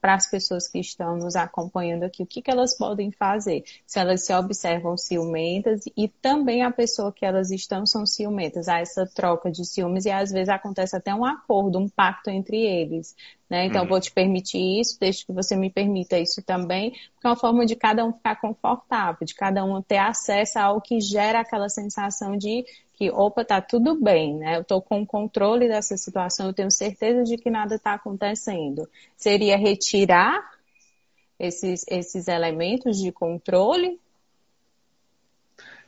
Speaker 1: para as pessoas que estão nos acompanhando aqui, o que, que elas podem fazer? Se elas se observam ciumentas e também a pessoa que elas estão são ciumentas, há essa troca de ciúmes e às vezes acontece até um acordo, um pacto entre eles. Né? Então, uhum. vou te permitir isso, desde que você me permita isso também, porque é uma forma de cada um ficar confortável, de cada um ter acesso ao que gera aquela sensação de que, opa, tá tudo bem, né? Eu estou com controle dessa situação, eu tenho certeza de que nada está acontecendo. Seria retirar esses, esses elementos de controle?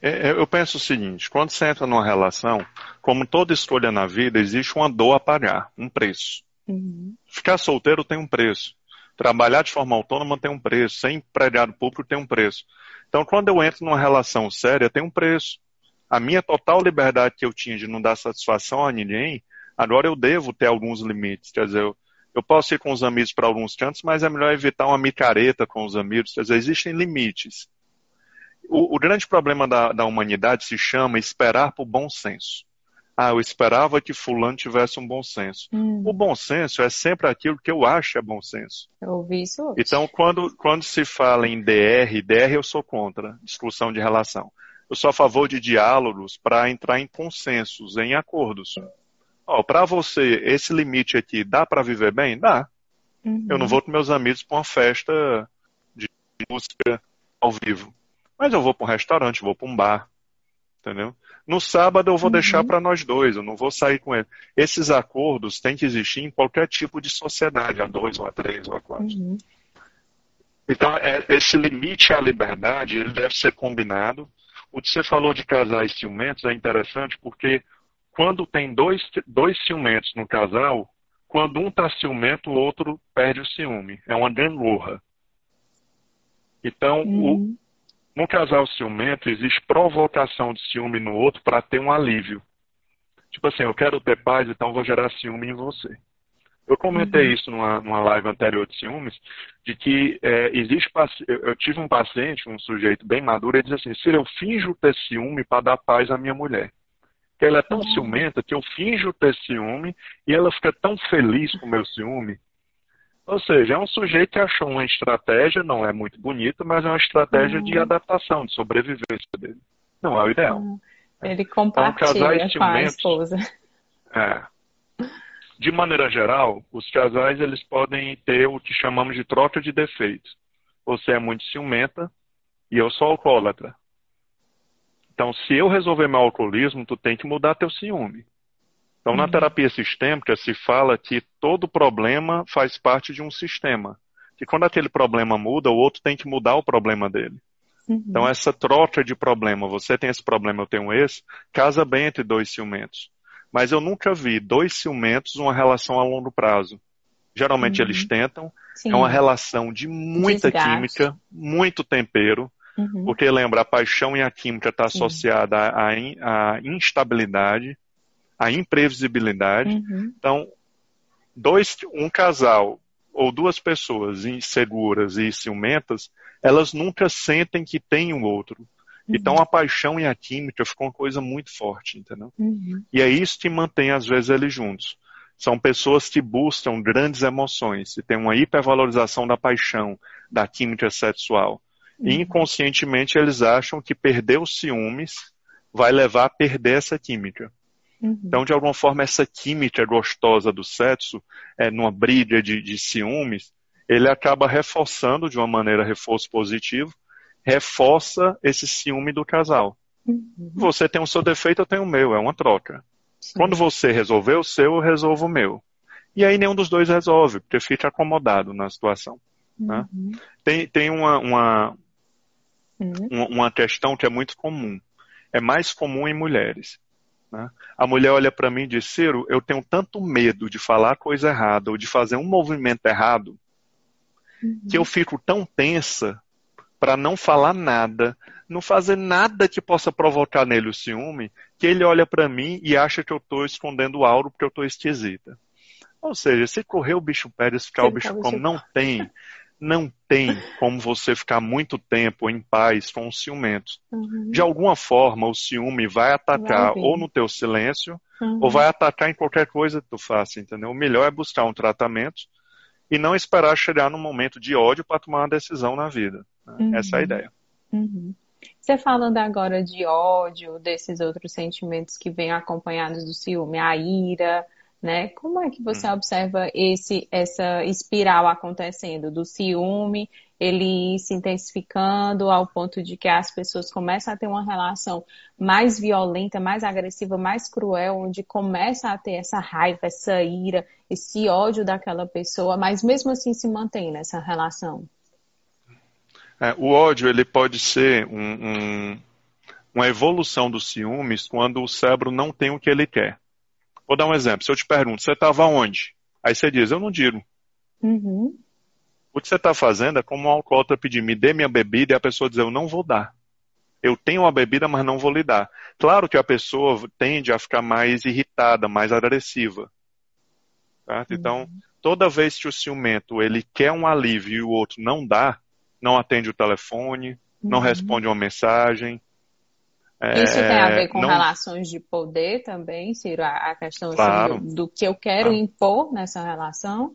Speaker 2: É, é, eu penso o seguinte: quando você entra numa relação, como toda escolha na vida, existe uma dor a pagar, um preço. Uhum. Ficar solteiro tem um preço. Trabalhar de forma autônoma tem um preço. Ser empregado público tem um preço. Então, quando eu entro numa relação séria, tem um preço a minha total liberdade que eu tinha de não dar satisfação a ninguém, agora eu devo ter alguns limites. Quer dizer, eu, eu posso ir com os amigos para alguns cantos, mas é melhor evitar uma micareta com os amigos. Quer dizer, existem limites. O, o grande problema da, da humanidade se chama esperar por bom senso. Ah, eu esperava que fulano tivesse um bom senso. Hum. O bom senso é sempre aquilo que eu acho é bom senso.
Speaker 1: Eu ouvi isso hoje.
Speaker 2: Então, quando, quando se fala em DR, DR eu sou contra, discussão de relação. Eu sou a favor de diálogos para entrar em consensos, em acordos. Oh, para você, esse limite aqui dá para viver bem? Dá. Uhum. Eu não vou com meus amigos para uma festa de música ao vivo. Mas eu vou para um restaurante, vou para um bar. Entendeu? No sábado eu vou uhum. deixar para nós dois, eu não vou sair com ele. Esses acordos têm que existir em qualquer tipo de sociedade, a dois, ou a três, ou a quatro. Uhum. Então, é, esse limite à liberdade ele deve ser combinado o que você falou de casais ciumentos é interessante porque quando tem dois, dois ciumentos no casal, quando um está ciumento, o outro perde o ciúme. É uma gangorra. Então, uhum. no casal ciumento existe provocação de ciúme no outro para ter um alívio. Tipo assim, eu quero ter paz, então vou gerar ciúme em você. Eu comentei uhum. isso numa, numa live anterior de ciúmes, de que é, existe. Eu, tive um paciente, um sujeito bem maduro, ele diz assim: se eu finjo ter ciúme para dar paz à minha mulher. Que ela é tão uhum. ciumenta que eu finjo ter ciúme e ela fica tão feliz com o meu ciúme. Ou seja, é um sujeito que achou uma estratégia, não é muito bonita, mas é uma estratégia uhum. de adaptação, de sobrevivência dele. Não é o ideal.
Speaker 1: Uhum. Ele compartilha então, com a esposa.
Speaker 2: É, de maneira geral, os casais eles podem ter o que chamamos de troca de defeitos. Você é muito ciumenta e eu sou alcoólatra. Então, se eu resolver meu alcoolismo, tu tem que mudar teu ciúme. Então, uhum. na terapia sistêmica se fala que todo problema faz parte de um sistema. Que quando aquele problema muda, o outro tem que mudar o problema dele. Uhum. Então, essa troca de problema, você tem esse problema, eu tenho esse, casa bem entre dois ciumentos. Mas eu nunca vi dois ciumentos uma relação a longo prazo. Geralmente uhum. eles tentam. Sim. É uma relação de muita Desgaste. química, muito tempero. Uhum. Porque lembra, a paixão e a química está associada à, à, instabilidade, à imprevisibilidade. Uhum. Então, dois, um casal ou duas pessoas inseguras e ciumentas, elas nunca sentem que tem um outro. Então uhum. a paixão e a química ficou uma coisa muito forte, entendeu? Uhum. E é isso que mantém às vezes eles juntos. São pessoas que buscam grandes emoções e tem uma hipervalorização da paixão, da química sexual. Uhum. E inconscientemente eles acham que perder os ciúmes vai levar a perder essa química. Uhum. Então, de alguma forma, essa química gostosa do sexo, é, numa briga de, de ciúmes, ele acaba reforçando de uma maneira reforço positivo reforça esse ciúme do casal. Uhum. Você tem o seu defeito, eu tenho o meu, é uma troca. Sim. Quando você resolver o seu, eu resolvo o meu. E aí nenhum dos dois resolve, porque fica acomodado na situação. Né? Uhum. Né? Tem, tem uma, uma, uhum. uma questão que é muito comum. É mais comum em mulheres. Né? A mulher olha para mim e diz: Ciro, eu tenho tanto medo de falar coisa errada ou de fazer um movimento errado uhum. que eu fico tão tensa para não falar nada, não fazer nada que possa provocar nele o ciúme, que ele olha para mim e acha que eu estou escondendo algo porque eu estou esquisita. Ou seja, se correr o bicho Pérez, ficar Sim, o bicho como, não tem, não tem como você ficar muito tempo em paz com os ciumentos. Uhum. De alguma forma, o ciúme vai atacar vai ou no teu silêncio, uhum. ou vai atacar em qualquer coisa que tu faça, entendeu? O melhor é buscar um tratamento e não esperar chegar num momento de ódio para tomar uma decisão na vida. Uhum. Essa é a ideia.
Speaker 1: Uhum. Você falando agora de ódio, desses outros sentimentos que vêm acompanhados do ciúme, a ira, né? Como é que você uhum. observa esse, essa espiral acontecendo do ciúme, ele se intensificando ao ponto de que as pessoas começam a ter uma relação mais violenta, mais agressiva, mais cruel, onde começa a ter essa raiva, essa ira, esse ódio daquela pessoa, mas mesmo assim se mantém nessa relação?
Speaker 2: É, o ódio ele pode ser um, um, uma evolução dos ciúmes quando o cérebro não tem o que ele quer. Vou dar um exemplo. Se eu te pergunto, você estava onde? Aí você diz, eu não digo. Uhum. O que você está fazendo é como um alcoólatra pedir, me dê minha bebida, e a pessoa dizer, eu não vou dar. Eu tenho a bebida, mas não vou lhe dar. Claro que a pessoa tende a ficar mais irritada, mais agressiva. Certo? Então, uhum. toda vez que o ciumento ele quer um alívio e o outro não dá, não atende o telefone, uhum. não responde uma mensagem.
Speaker 1: Isso é, tem a ver com não... relações de poder também, Ciro? A, questão assim, claro. assim, do, do, que eu quero claro. impor nessa relação?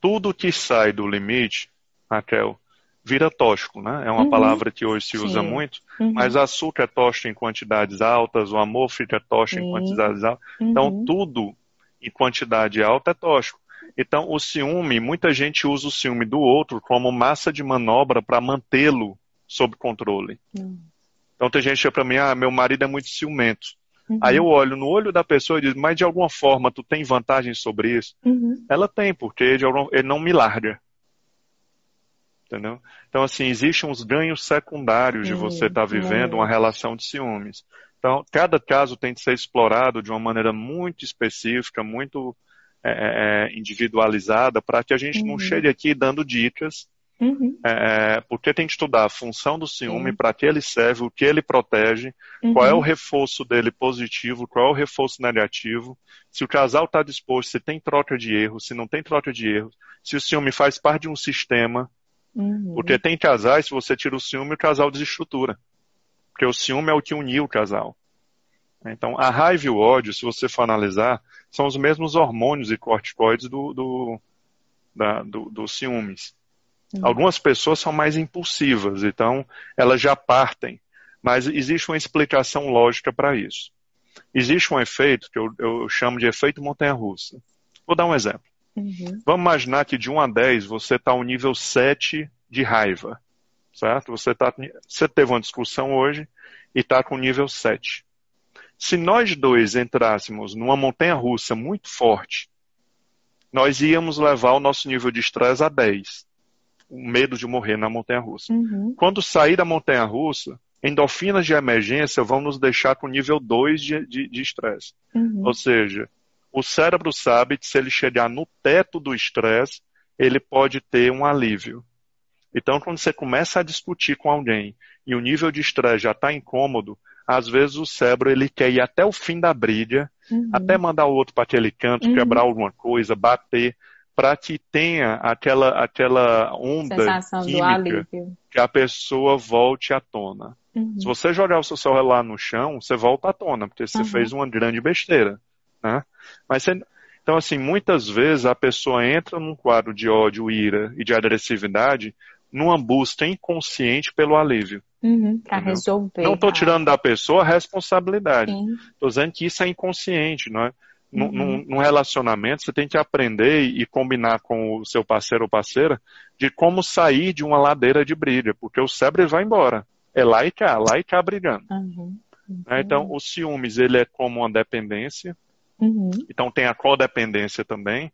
Speaker 2: Tudo que sai do limite, Raquel, vira tóxico, né? É uma uhum. palavra que hoje se usa Sim. muito, uhum. mas açúcar é tóxico em quantidades altas, o amor fica tóxico Sim. em quantidades altas. Então, uhum. tudo em quantidade alta é tóxico. Então, o ciúme, muita gente usa o ciúme do outro como massa de manobra para mantê-lo sob controle. Uhum. Então, tem gente que para mim, ah, meu marido é muito ciumento. Uhum. Aí eu olho no olho da pessoa e digo, mas de alguma forma tu tem vantagem sobre isso? Uhum. Ela tem, porque ele não me larga. Entendeu? Então, assim, existem uns ganhos secundários de você estar tá vivendo uma relação de ciúmes. Então, cada caso tem que ser explorado de uma maneira muito específica, muito é, é, é, individualizada para que a gente uhum. não chegue aqui dando dicas
Speaker 1: Uhum.
Speaker 2: É, porque tem que estudar a função do ciúme, para que ele serve, o que ele protege, uhum. qual é o reforço dele positivo, qual é o reforço negativo, se o casal está disposto, se tem troca de erros, se não tem troca de erros, se o ciúme faz parte de um sistema. Uhum. Porque tem casais, se você tira o ciúme, o casal desestrutura. Porque o ciúme é o que uniu o casal. Então, a raiva e o ódio, se você for analisar, são os mesmos hormônios e corticoides do, do, da, do, do ciúmes. Uhum. Algumas pessoas são mais impulsivas, então elas já partem. Mas existe uma explicação lógica para isso. Existe um efeito que eu, eu chamo de efeito montanha-russa. Vou dar um exemplo. Uhum. Vamos imaginar que de 1 a 10 você está no nível 7 de raiva. Certo? Você, tá, você teve uma discussão hoje e está com nível 7. Se nós dois entrássemos numa montanha russa muito forte, nós íamos levar o nosso nível de estresse a 10. O medo de morrer na montanha russa. Uhum. Quando sair da montanha russa, endorfinas de emergência vão nos deixar com nível 2 de estresse. Uhum. Ou seja, o cérebro sabe que se ele chegar no teto do estresse, ele pode ter um alívio. Então, quando você começa a discutir com alguém e o nível de estresse já está incômodo, às vezes o cérebro ele quer ir até o fim da briga, uhum. até mandar o outro para aquele canto, uhum. quebrar alguma coisa, bater, para que tenha aquela, aquela onda Sensação química que a pessoa volte à tona. Uhum. Se você jogar o seu celular no chão, você volta à tona, porque você uhum. fez uma grande besteira. Né? Mas você, então, assim, muitas vezes a pessoa entra num quadro de ódio, ira e de agressividade numa busca inconsciente pelo alívio.
Speaker 1: Uhum, para resolver.
Speaker 2: Não estou tirando da pessoa a responsabilidade. Estou dizendo que isso é inconsciente, não é? Uhum. Num, num, relacionamento, você tem que aprender e combinar com o seu parceiro ou parceira de como sair de uma ladeira de brilha, porque o cérebro vai embora. É lá e cá, lá e cá brigando. Uhum. Né? Então, o ciúmes, ele é como uma dependência. Uhum. Então, tem a codependência também.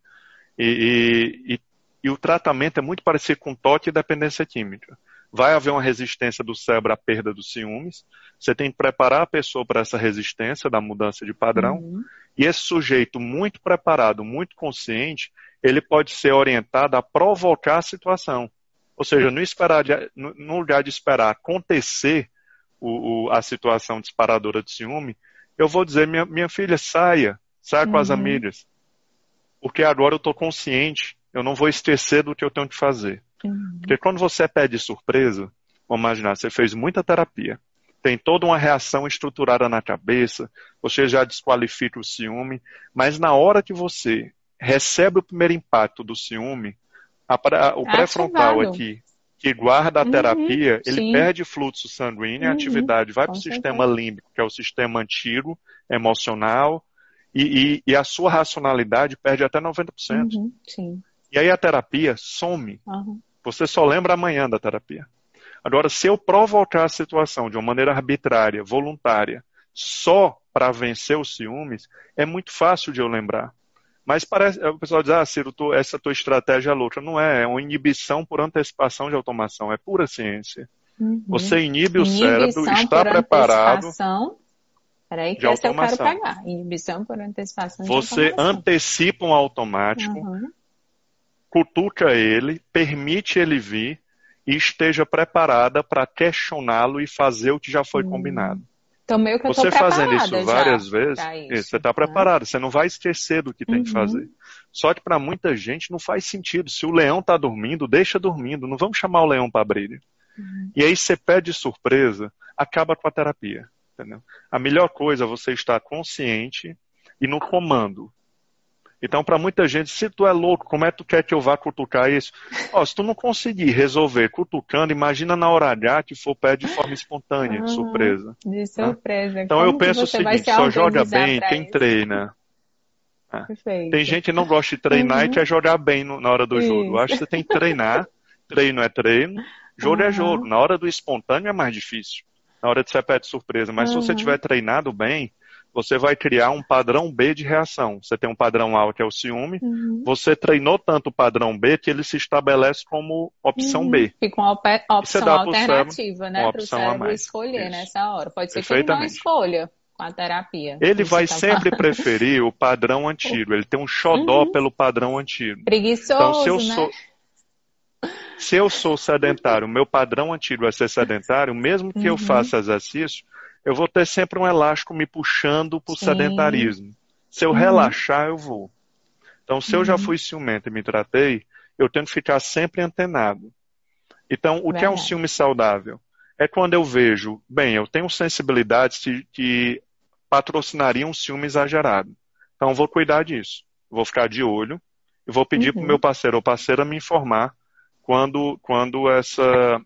Speaker 2: E, e, e, e, o tratamento é muito parecido com toque e dependência química. Vai haver uma resistência do cérebro à perda dos ciúmes. Você tem que preparar a pessoa para essa resistência da mudança de padrão. Uhum. E esse sujeito muito preparado, muito consciente, ele pode ser orientado a provocar a situação. Ou seja, no, esperar de, no lugar de esperar acontecer o, o, a situação disparadora de ciúme, eu vou dizer, minha, minha filha, saia, saia uhum. com as uhum. amigas. Porque agora eu estou consciente, eu não vou esquecer do que eu tenho que fazer. Uhum. Porque quando você pede surpresa, vamos imaginar, você fez muita terapia, tem toda uma reação estruturada na cabeça, você já desqualifica o ciúme, mas na hora que você recebe o primeiro impacto do ciúme, a, o pré-frontal aqui, que guarda a uhum, terapia, ele sim. perde fluxo sanguíneo, uhum, a atividade vai para o sistema límbico, que é o sistema antigo, emocional, e, e, e, a sua racionalidade perde até 90%. Uhum, sim. E aí a terapia some. Você só lembra amanhã da terapia. Agora, se eu provocar a situação de uma maneira arbitrária, voluntária, só para vencer os ciúmes, é muito fácil de eu lembrar. Mas parece, o pessoal diz, ah, Ciro, tu, essa tua estratégia é louca. Não é, é uma inibição por antecipação de automação, é pura ciência. Uhum. Você inibe o cérebro, está preparado.
Speaker 1: Peraí, que essa eu quero pegar. Inibição por antecipação
Speaker 2: Você antecipa um automático, uhum. Cutuca ele, permite ele vir e esteja preparada para questioná-lo e fazer o que já foi uhum. combinado.
Speaker 1: Então, meio que eu
Speaker 2: você fazendo isso várias vezes, isso, você está preparado, você não vai esquecer do que tem uhum. que fazer. Só que para muita gente não faz sentido. Se o leão está dormindo, deixa dormindo. Não vamos chamar o leão para abrir. Uhum. E aí você pede surpresa, acaba com a terapia. Entendeu? A melhor coisa é você estar consciente e no comando. Então, para muita gente, se tu é louco, como é que tu quer que eu vá cutucar isso? Ó, se tu não conseguir resolver cutucando, imagina na hora H que for pé de forma espontânea, ah, surpresa.
Speaker 1: De né? surpresa.
Speaker 2: Né? Então
Speaker 1: como
Speaker 2: eu penso o seguinte, só joga bem quem isso? treina. É. Tem gente que não gosta de treinar uhum. e quer jogar bem no, na hora do isso. jogo. Eu acho que você tem que treinar. treino é treino, jogo é uhum. é jogo. Na hora do espontâneo é mais difícil. Na hora de ser pé de surpresa. Mas uhum. se você tiver treinado bem, você vai criar um padrão B de reação. Você tem um padrão A que é o ciúme, uhum. você treinou tanto o padrão B que ele se estabelece como opção uhum. B.
Speaker 1: Fica uma opção alternativa, né? Para o cérebro escolher Isso. nessa hora. Pode ser que ele não escolha com a terapia.
Speaker 2: Ele vai tá sempre falando. preferir o padrão antigo. Ele tem um xodó uhum. pelo padrão antigo.
Speaker 1: Preguiçoso, então, se eu né? sou...
Speaker 2: Se eu sou sedentário, o meu padrão antigo é ser sedentário, mesmo que uhum. eu faça exercício, eu vou ter sempre um elástico me puxando para o sedentarismo. Se eu uhum. relaxar, eu vou. Então, se eu já uhum. fui ciumento e me tratei, eu tenho que ficar sempre antenado. Então, o Verdade. que é um ciúme saudável? É quando eu vejo, bem, eu tenho sensibilidades que, que patrocinariam um ciúme exagerado. Então, vou cuidar disso. Vou ficar de olho e vou pedir uhum. para o meu parceiro ou parceira me informar quando, quando essa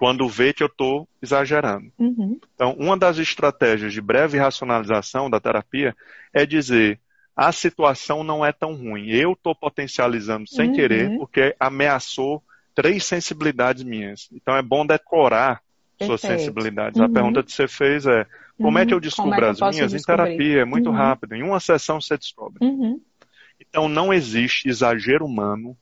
Speaker 2: quando vê que eu estou exagerando. Uhum. Então, uma das estratégias de breve racionalização da terapia é dizer a situação não é tão ruim. Eu estou potencializando sem uhum. querer porque ameaçou três sensibilidades minhas. Então é bom decorar Perfeito. suas sensibilidades. Uhum. A pergunta que você fez é como é que eu uhum. descubro é que eu as minhas? Descobrir? Em terapia, é muito uhum. rápido. Em uma sessão você descobre. Uhum. Então não existe exagero humano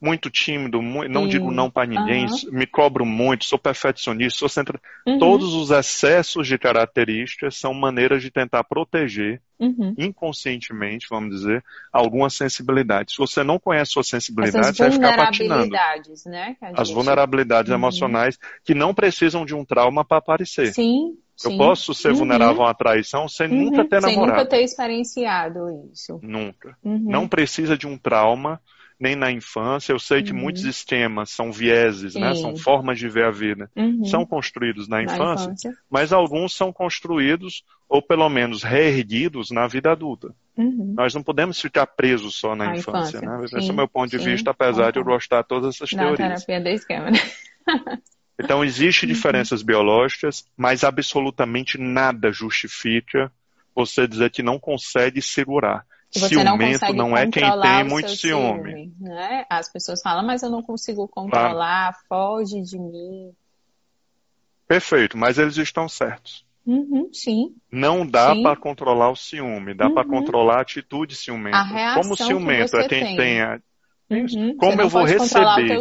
Speaker 2: muito tímido, muito, não digo não para ninguém, uhum. me cobro muito, sou perfeccionista, sou centra... Uhum. Todos os excessos de características são maneiras de tentar proteger uhum. inconscientemente, vamos dizer, alguma sensibilidade. Se você não conhece sua sensibilidade, você vai ficar patinando. Né, As vulnerabilidades uhum. emocionais que não precisam de um trauma para aparecer.
Speaker 1: Sim.
Speaker 2: Eu sim. posso ser vulnerável a uma traição sem nunca ter namorado. Sem
Speaker 1: nunca ter experienciado isso.
Speaker 2: Nunca. Uhum. Não precisa de um trauma nem na infância. Eu sei que uhum. muitos esquemas são vieses, né? são formas de ver a vida. Uhum. São construídos na, na infância, infância, mas alguns são construídos, ou pelo menos reerguidos, na vida adulta. Uhum. Nós não podemos ficar presos só na infância. infância. Né? Sim, Esse é o meu ponto de sim, vista, apesar de eu gostar de todas essas na teorias.
Speaker 1: terapia do esquema, né?
Speaker 2: Então, existem uhum. diferenças biológicas, mas absolutamente nada justifica você dizer que não consegue segurar
Speaker 1: que você Ciumento não, não é quem tem muito ciúme. ciúme. né? As pessoas falam, mas eu não consigo controlar, claro. foge de mim.
Speaker 2: Perfeito, mas eles estão certos.
Speaker 1: Uhum, sim.
Speaker 2: Não dá para controlar o ciúme, dá uhum. para controlar a atitude ciumenta. A Como ciumento que é quem tem, tem a... Uhum. Como eu vou receber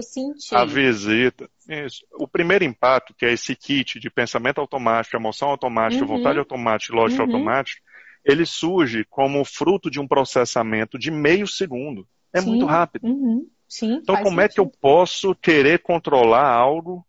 Speaker 2: a visita? Isso. O primeiro impacto, que é esse kit de pensamento automático, emoção automática, uhum. vontade automática lógica uhum. automática, ele surge como fruto de um processamento de meio segundo. É Sim. muito rápido.
Speaker 1: Uhum. Sim,
Speaker 2: então, como sentido. é que eu posso querer controlar algo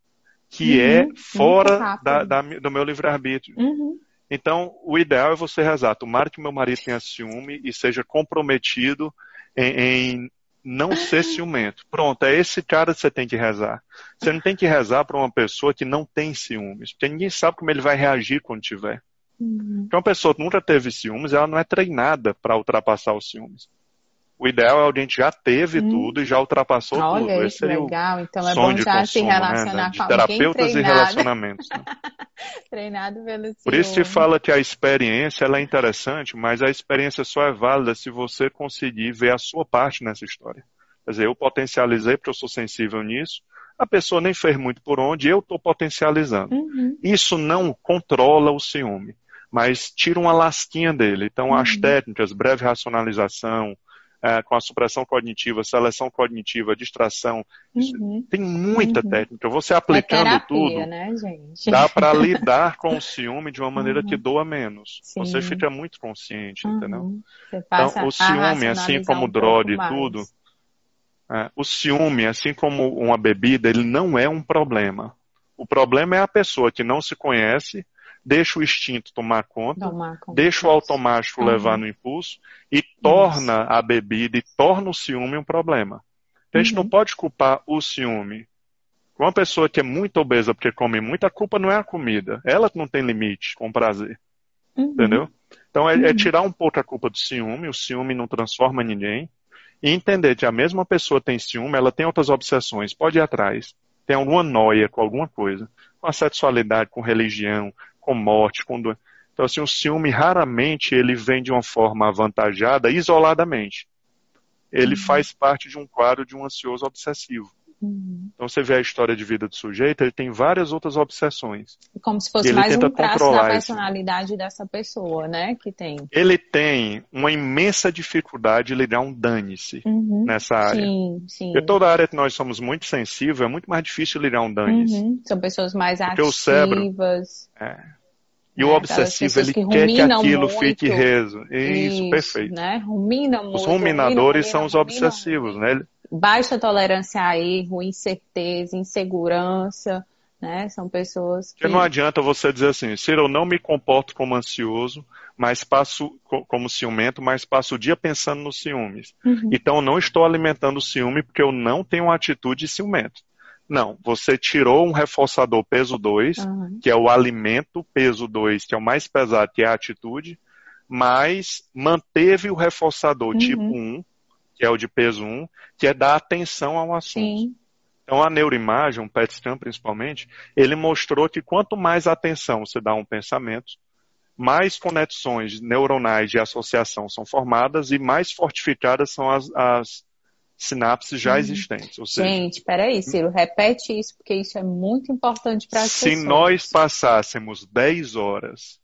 Speaker 2: que é uhum. é fora da, da, do meu livre-arbítrio? Uhum. Então, o ideal é você rezar. Tomara que meu marido tenha ciúme e seja comprometido em, em não ser ciumento. Pronto, é esse cara que você tem que rezar. Você não tem que rezar para uma pessoa que não tem ciúmes, porque ninguém sabe como ele vai reagir quando tiver. Uhum. Então, uma pessoa que nunca teve ciúmes, ela não é treinada para ultrapassar os ciúmes. O ideal é alguém que já teve hum. tudo e já ultrapassou
Speaker 1: Olha
Speaker 2: tudo.
Speaker 1: Olha
Speaker 2: seria
Speaker 1: legal. Então é bom já se relacionar né?
Speaker 2: com terapeutas e relacionamentos. Né?
Speaker 1: treinado pelo ciúme.
Speaker 2: Por isso se fala que a experiência é interessante, mas a experiência só é válida se você conseguir ver a sua parte nessa história. Quer dizer, eu potencializei porque eu sou sensível nisso, a pessoa nem fez muito por onde, eu estou potencializando. Uhum. Isso não controla o ciúme mas tira uma lasquinha dele. Então, uhum. as técnicas, breve racionalização, é, com a supressão cognitiva, seleção cognitiva, distração, uhum. tem muita uhum. técnica. Você aplicando é terapia, tudo,
Speaker 1: né,
Speaker 2: dá para lidar com o ciúme de uma maneira que uhum. doa menos. Sim. Você fica muito consciente,
Speaker 1: uhum.
Speaker 2: entendeu? então, o ciúme, assim como um droga e tudo, é, o ciúme, assim como uma bebida, ele não é um problema. O problema é a pessoa que não se conhece deixa o instinto tomar conta, tomar conta. deixa o automático uhum. levar no impulso e torna Isso. a bebida e torna o ciúme um problema. Então, a gente não uhum. pode culpar o ciúme. Uma pessoa que é muito obesa porque come muito, a culpa não é a comida. Ela não tem limite com prazer. Uhum. Entendeu? Então, é, é, uhum. tirar um pouco a culpa do ciúme. O ciúme não transforma ninguém. E entender que a mesma pessoa tem ciúme, ela tem outras obsessões. Pode ir atrás. Tem alguma noia com alguma coisa. Com a sexualidade, com religião, com morte, com doença. Então, assim, o ciúme raramente ele vem de uma forma avantajada isoladamente. Ele uhum. faz parte de um quadro de um ansioso obsessivo. Uhum. Então você vê a história de vida do sujeito, ele tem várias outras obsessões.
Speaker 1: Como se fosse mais um traço da personalidade isso. dessa pessoa, né? Que tem.
Speaker 2: Ele tem uma imensa dificuldade de ligar um dane-se uhum. nessa área.
Speaker 1: Sim, sim.
Speaker 2: Porque toda área que nós somos muito sensíveis, é muito mais difícil ligar um dane-se.
Speaker 1: Uhum. São pessoas mais Porque ativas. O cérebro, é,
Speaker 2: e o obsessivo, ele que quer que aquilo muito, fique reso. Isso, isso perfeito.
Speaker 1: Né? Rumina muito,
Speaker 2: os ruminadores rumina, são os obsessivos, né?
Speaker 1: Baixa tolerância a erro, incerteza, insegurança, né? São pessoas que...
Speaker 2: que não adianta você dizer assim, Ciro, eu não me comporto como ansioso, mas passo como ciumento, mas passo o dia pensando nos ciúmes. Uhum. Então eu não estou alimentando o ciúme porque eu não tenho uma atitude ciumento. Não, você tirou um reforçador peso 2, uhum. que é o alimento peso 2, que é o mais pesado, que é a atitude, mas manteve o reforçador uhum. tipo 1, um, que é o de peso 1, um, que é dar atenção ao assunto. Sim. Então, a neuroimagem, o PET scan principalmente, ele mostrou que quanto mais atenção você dá a um pensamento, mais conexões neuronais de associação são formadas e mais fortificadas são as, as sinapses já uhum. existentes.
Speaker 1: Seja, Gente, peraí, Ciro, repete isso, porque isso é muito importante para as
Speaker 2: se pessoas. Se nós passássemos 10 horas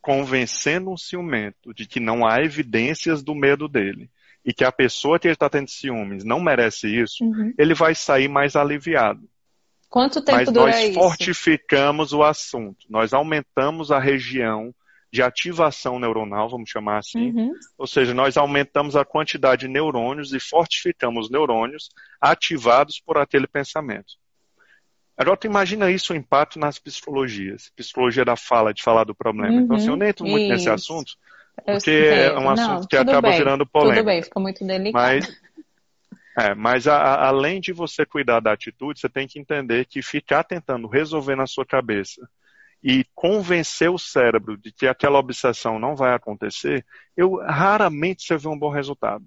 Speaker 2: convencendo um ciumento de que não há evidências do medo dele, e que a pessoa que ele está tendo ciúmes não merece isso, uhum. ele vai sair mais aliviado.
Speaker 1: Quanto tempo
Speaker 2: Mas
Speaker 1: dura
Speaker 2: nós fortificamos o assunto, nós aumentamos a região de ativação neuronal, vamos chamar assim, uhum. ou seja, nós aumentamos a quantidade de neurônios e fortificamos os neurônios ativados por aquele pensamento. Agora, tu imagina isso o impacto nas psicologias, psicologia da fala, de falar do problema. Uhum. Então, assim, eu nem entro muito isso. nesse assunto, porque é um assunto Não, que acaba
Speaker 1: bem,
Speaker 2: virando polêmica.
Speaker 1: Tudo bem, fica muito delicado.
Speaker 2: Mas, é, mas a, a, além de você cuidar da atitude, você tem que entender que ficar tentando resolver na sua cabeça e convencer o cérebro de que aquela obsessão não vai acontecer, eu raramente você vê um bom resultado.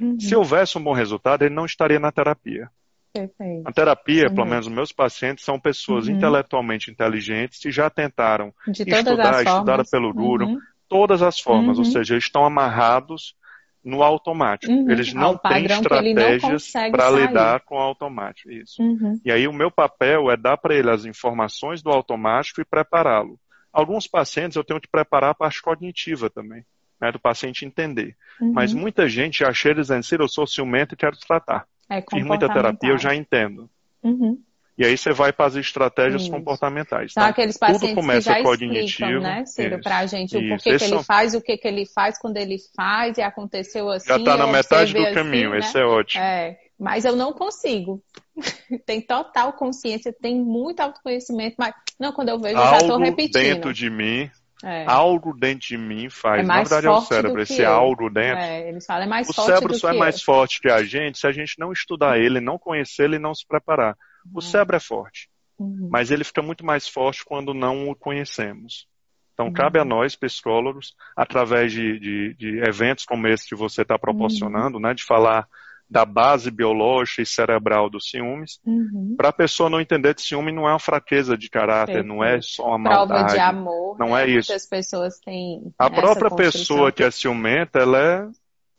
Speaker 2: Uhum. Se houvesse um bom resultado, ele não estaria na terapia.
Speaker 1: Perfeito.
Speaker 2: A terapia, uhum. pelo menos os meus pacientes, são pessoas uhum. intelectualmente inteligentes que já tentaram estudar, estudar pelo duro, uhum todas as formas, uhum. ou seja, eles estão amarrados no automático. Uhum. Eles não têm estratégias para lidar com o automático. Isso. Uhum. E aí o meu papel é dar para ele as informações do automático e prepará-lo. Alguns pacientes eu tenho que preparar a parte cognitiva também, né, do paciente entender. Uhum. Mas muita gente já chega dizendo, eu sou ciumento e quero tratar.
Speaker 1: É
Speaker 2: Fiz muita terapia, eu já entendo. Uhum. E aí você vai para as estratégias isso. comportamentais.
Speaker 1: Tá? aqueles pacientes Tudo começa que já cognitivo, explicam, né, Ciro, para a gente o porquê que ele faz, o que, que ele faz quando ele faz e aconteceu assim.
Speaker 2: Já está na metade do assim, caminho, né? esse é ótimo.
Speaker 1: É, mas eu não consigo. tem total consciência, tem muito autoconhecimento, mas não, quando eu vejo, eu já estou repetindo.
Speaker 2: dentro de mim é. Algo dentro de mim faz. É Na verdade, é o cérebro. Esse eu. algo dentro.
Speaker 1: É, eles falam, é mais
Speaker 2: o
Speaker 1: forte
Speaker 2: cérebro só
Speaker 1: é
Speaker 2: mais forte que a gente se a gente não estudar ele, não conhecer ele e não se preparar. O uhum. cérebro é forte. Uhum. Mas ele fica muito mais forte quando não o conhecemos. Então, uhum. cabe a nós, psicólogos, através de, de, de, eventos como esse que você está proporcionando, uhum. né, de falar da base biológica e cerebral dos ciúmes, uhum. para a pessoa não entender que ciúme não é uma fraqueza de caráter, Perfeito. não é só uma maldade.
Speaker 1: Prova de amor.
Speaker 2: Não
Speaker 1: né?
Speaker 2: é isso.
Speaker 1: Muitas pessoas têm.
Speaker 2: A própria pessoa que é ciumenta, ela, é,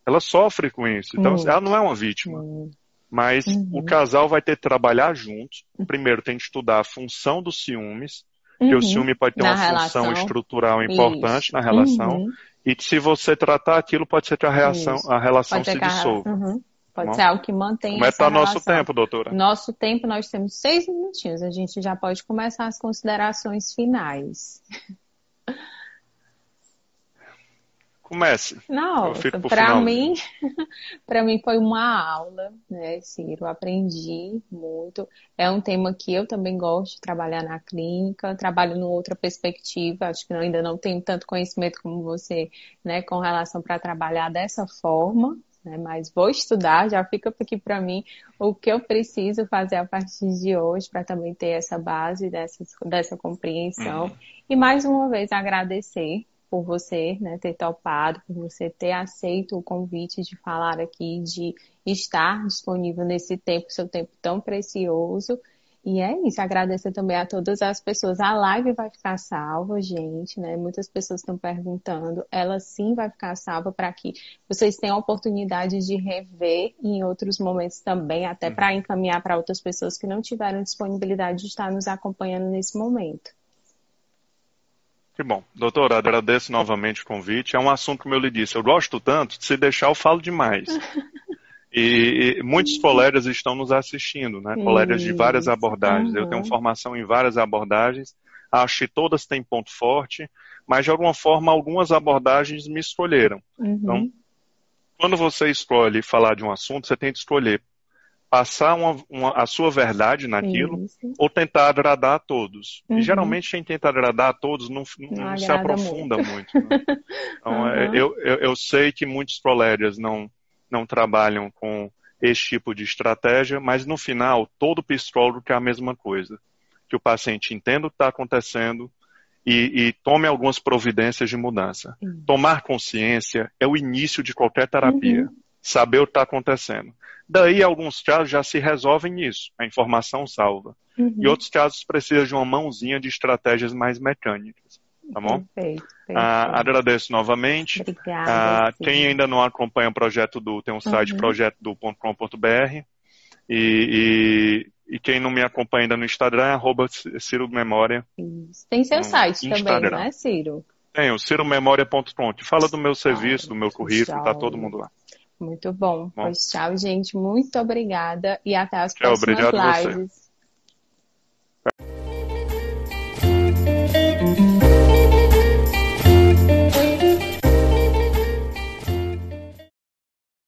Speaker 2: ela sofre com isso. Então, ela não é uma vítima. Mas uhum. o casal vai ter que trabalhar juntos. Primeiro tem que estudar a função dos ciúmes, uhum. que o ciúme pode ter na uma relação. função estrutural importante Isso. na relação. Uhum. E se você tratar aquilo, pode ser que a, reação, a relação se dissolva.
Speaker 1: Uhum. Pode Bom, ser algo que mantenha
Speaker 2: Como é que está nosso tempo, doutora?
Speaker 1: Nosso tempo, nós temos seis minutinhos. A gente já pode começar as considerações finais.
Speaker 2: Comece.
Speaker 1: Não, para mim, para mim foi uma aula, né, Ciro? Aprendi muito. É um tema que eu também gosto de trabalhar na clínica, trabalho numa outra perspectiva. Acho que ainda não tenho tanto conhecimento como você, né, com relação para trabalhar dessa forma. Né, mas vou estudar, já fica aqui para mim o que eu preciso fazer a partir de hoje para também ter essa base dessa, dessa compreensão. Uhum. E mais uma vez agradecer por você né, ter topado, por você ter aceito o convite de falar aqui, de estar disponível nesse tempo, seu tempo tão precioso. E é isso, agradecer também a todas as pessoas. A live vai ficar salva, gente, né? Muitas pessoas estão perguntando. Ela sim vai ficar salva para que vocês tenham a oportunidade de rever em outros momentos também, até para uhum. encaminhar para outras pessoas que não tiveram disponibilidade de estar nos acompanhando nesse momento.
Speaker 2: Que bom. Doutora, agradeço novamente o convite. É um assunto, como eu lhe disse, eu gosto tanto, de se deixar eu falo demais. E, e muitos colegas estão nos assistindo, né? Colegas de várias abordagens. Eu tenho formação em várias abordagens, acho que todas têm ponto forte, mas de alguma forma algumas abordagens me escolheram. Uhum. Então, quando você escolhe falar de um assunto, você tem que escolher passar uma, uma, a sua verdade naquilo Isso. ou tentar agradar a todos. Uhum. E geralmente quem tenta agradar a todos não, não, não se aprofunda muito. muito né? Então, uhum. eu, eu, eu, sei que muitos prolédias não, não trabalham com esse tipo de estratégia, mas no final todo psicólogo quer a mesma coisa. Que o paciente entenda o que está acontecendo e, e, tome algumas providências de mudança. Uhum. Tomar consciência é o início de qualquer terapia. Uhum. Saber o que está acontecendo. Daí, alguns casos já se resolvem nisso, a informação salva. Uhum. E outros casos precisam de uma mãozinha de estratégias mais mecânicas. Tá bom? Perfeito, perfeito. Ah, agradeço novamente.
Speaker 1: Obrigada. Ah,
Speaker 2: quem ainda não acompanha o projeto do, tem um site uhum. projetodo.com.br e, e, e, quem não me acompanha ainda no Instagram é arroba Ciro Memória.
Speaker 1: Isso. Tem seu site Instagram. também, né, Ciro?
Speaker 2: Tem, o ciromemoria.com, que fala do meu serviço, do meu currículo, tá todo mundo lá.
Speaker 1: Muito bom. bom. Pois tchau, gente. Muito obrigada e até as tchau, próximas lives.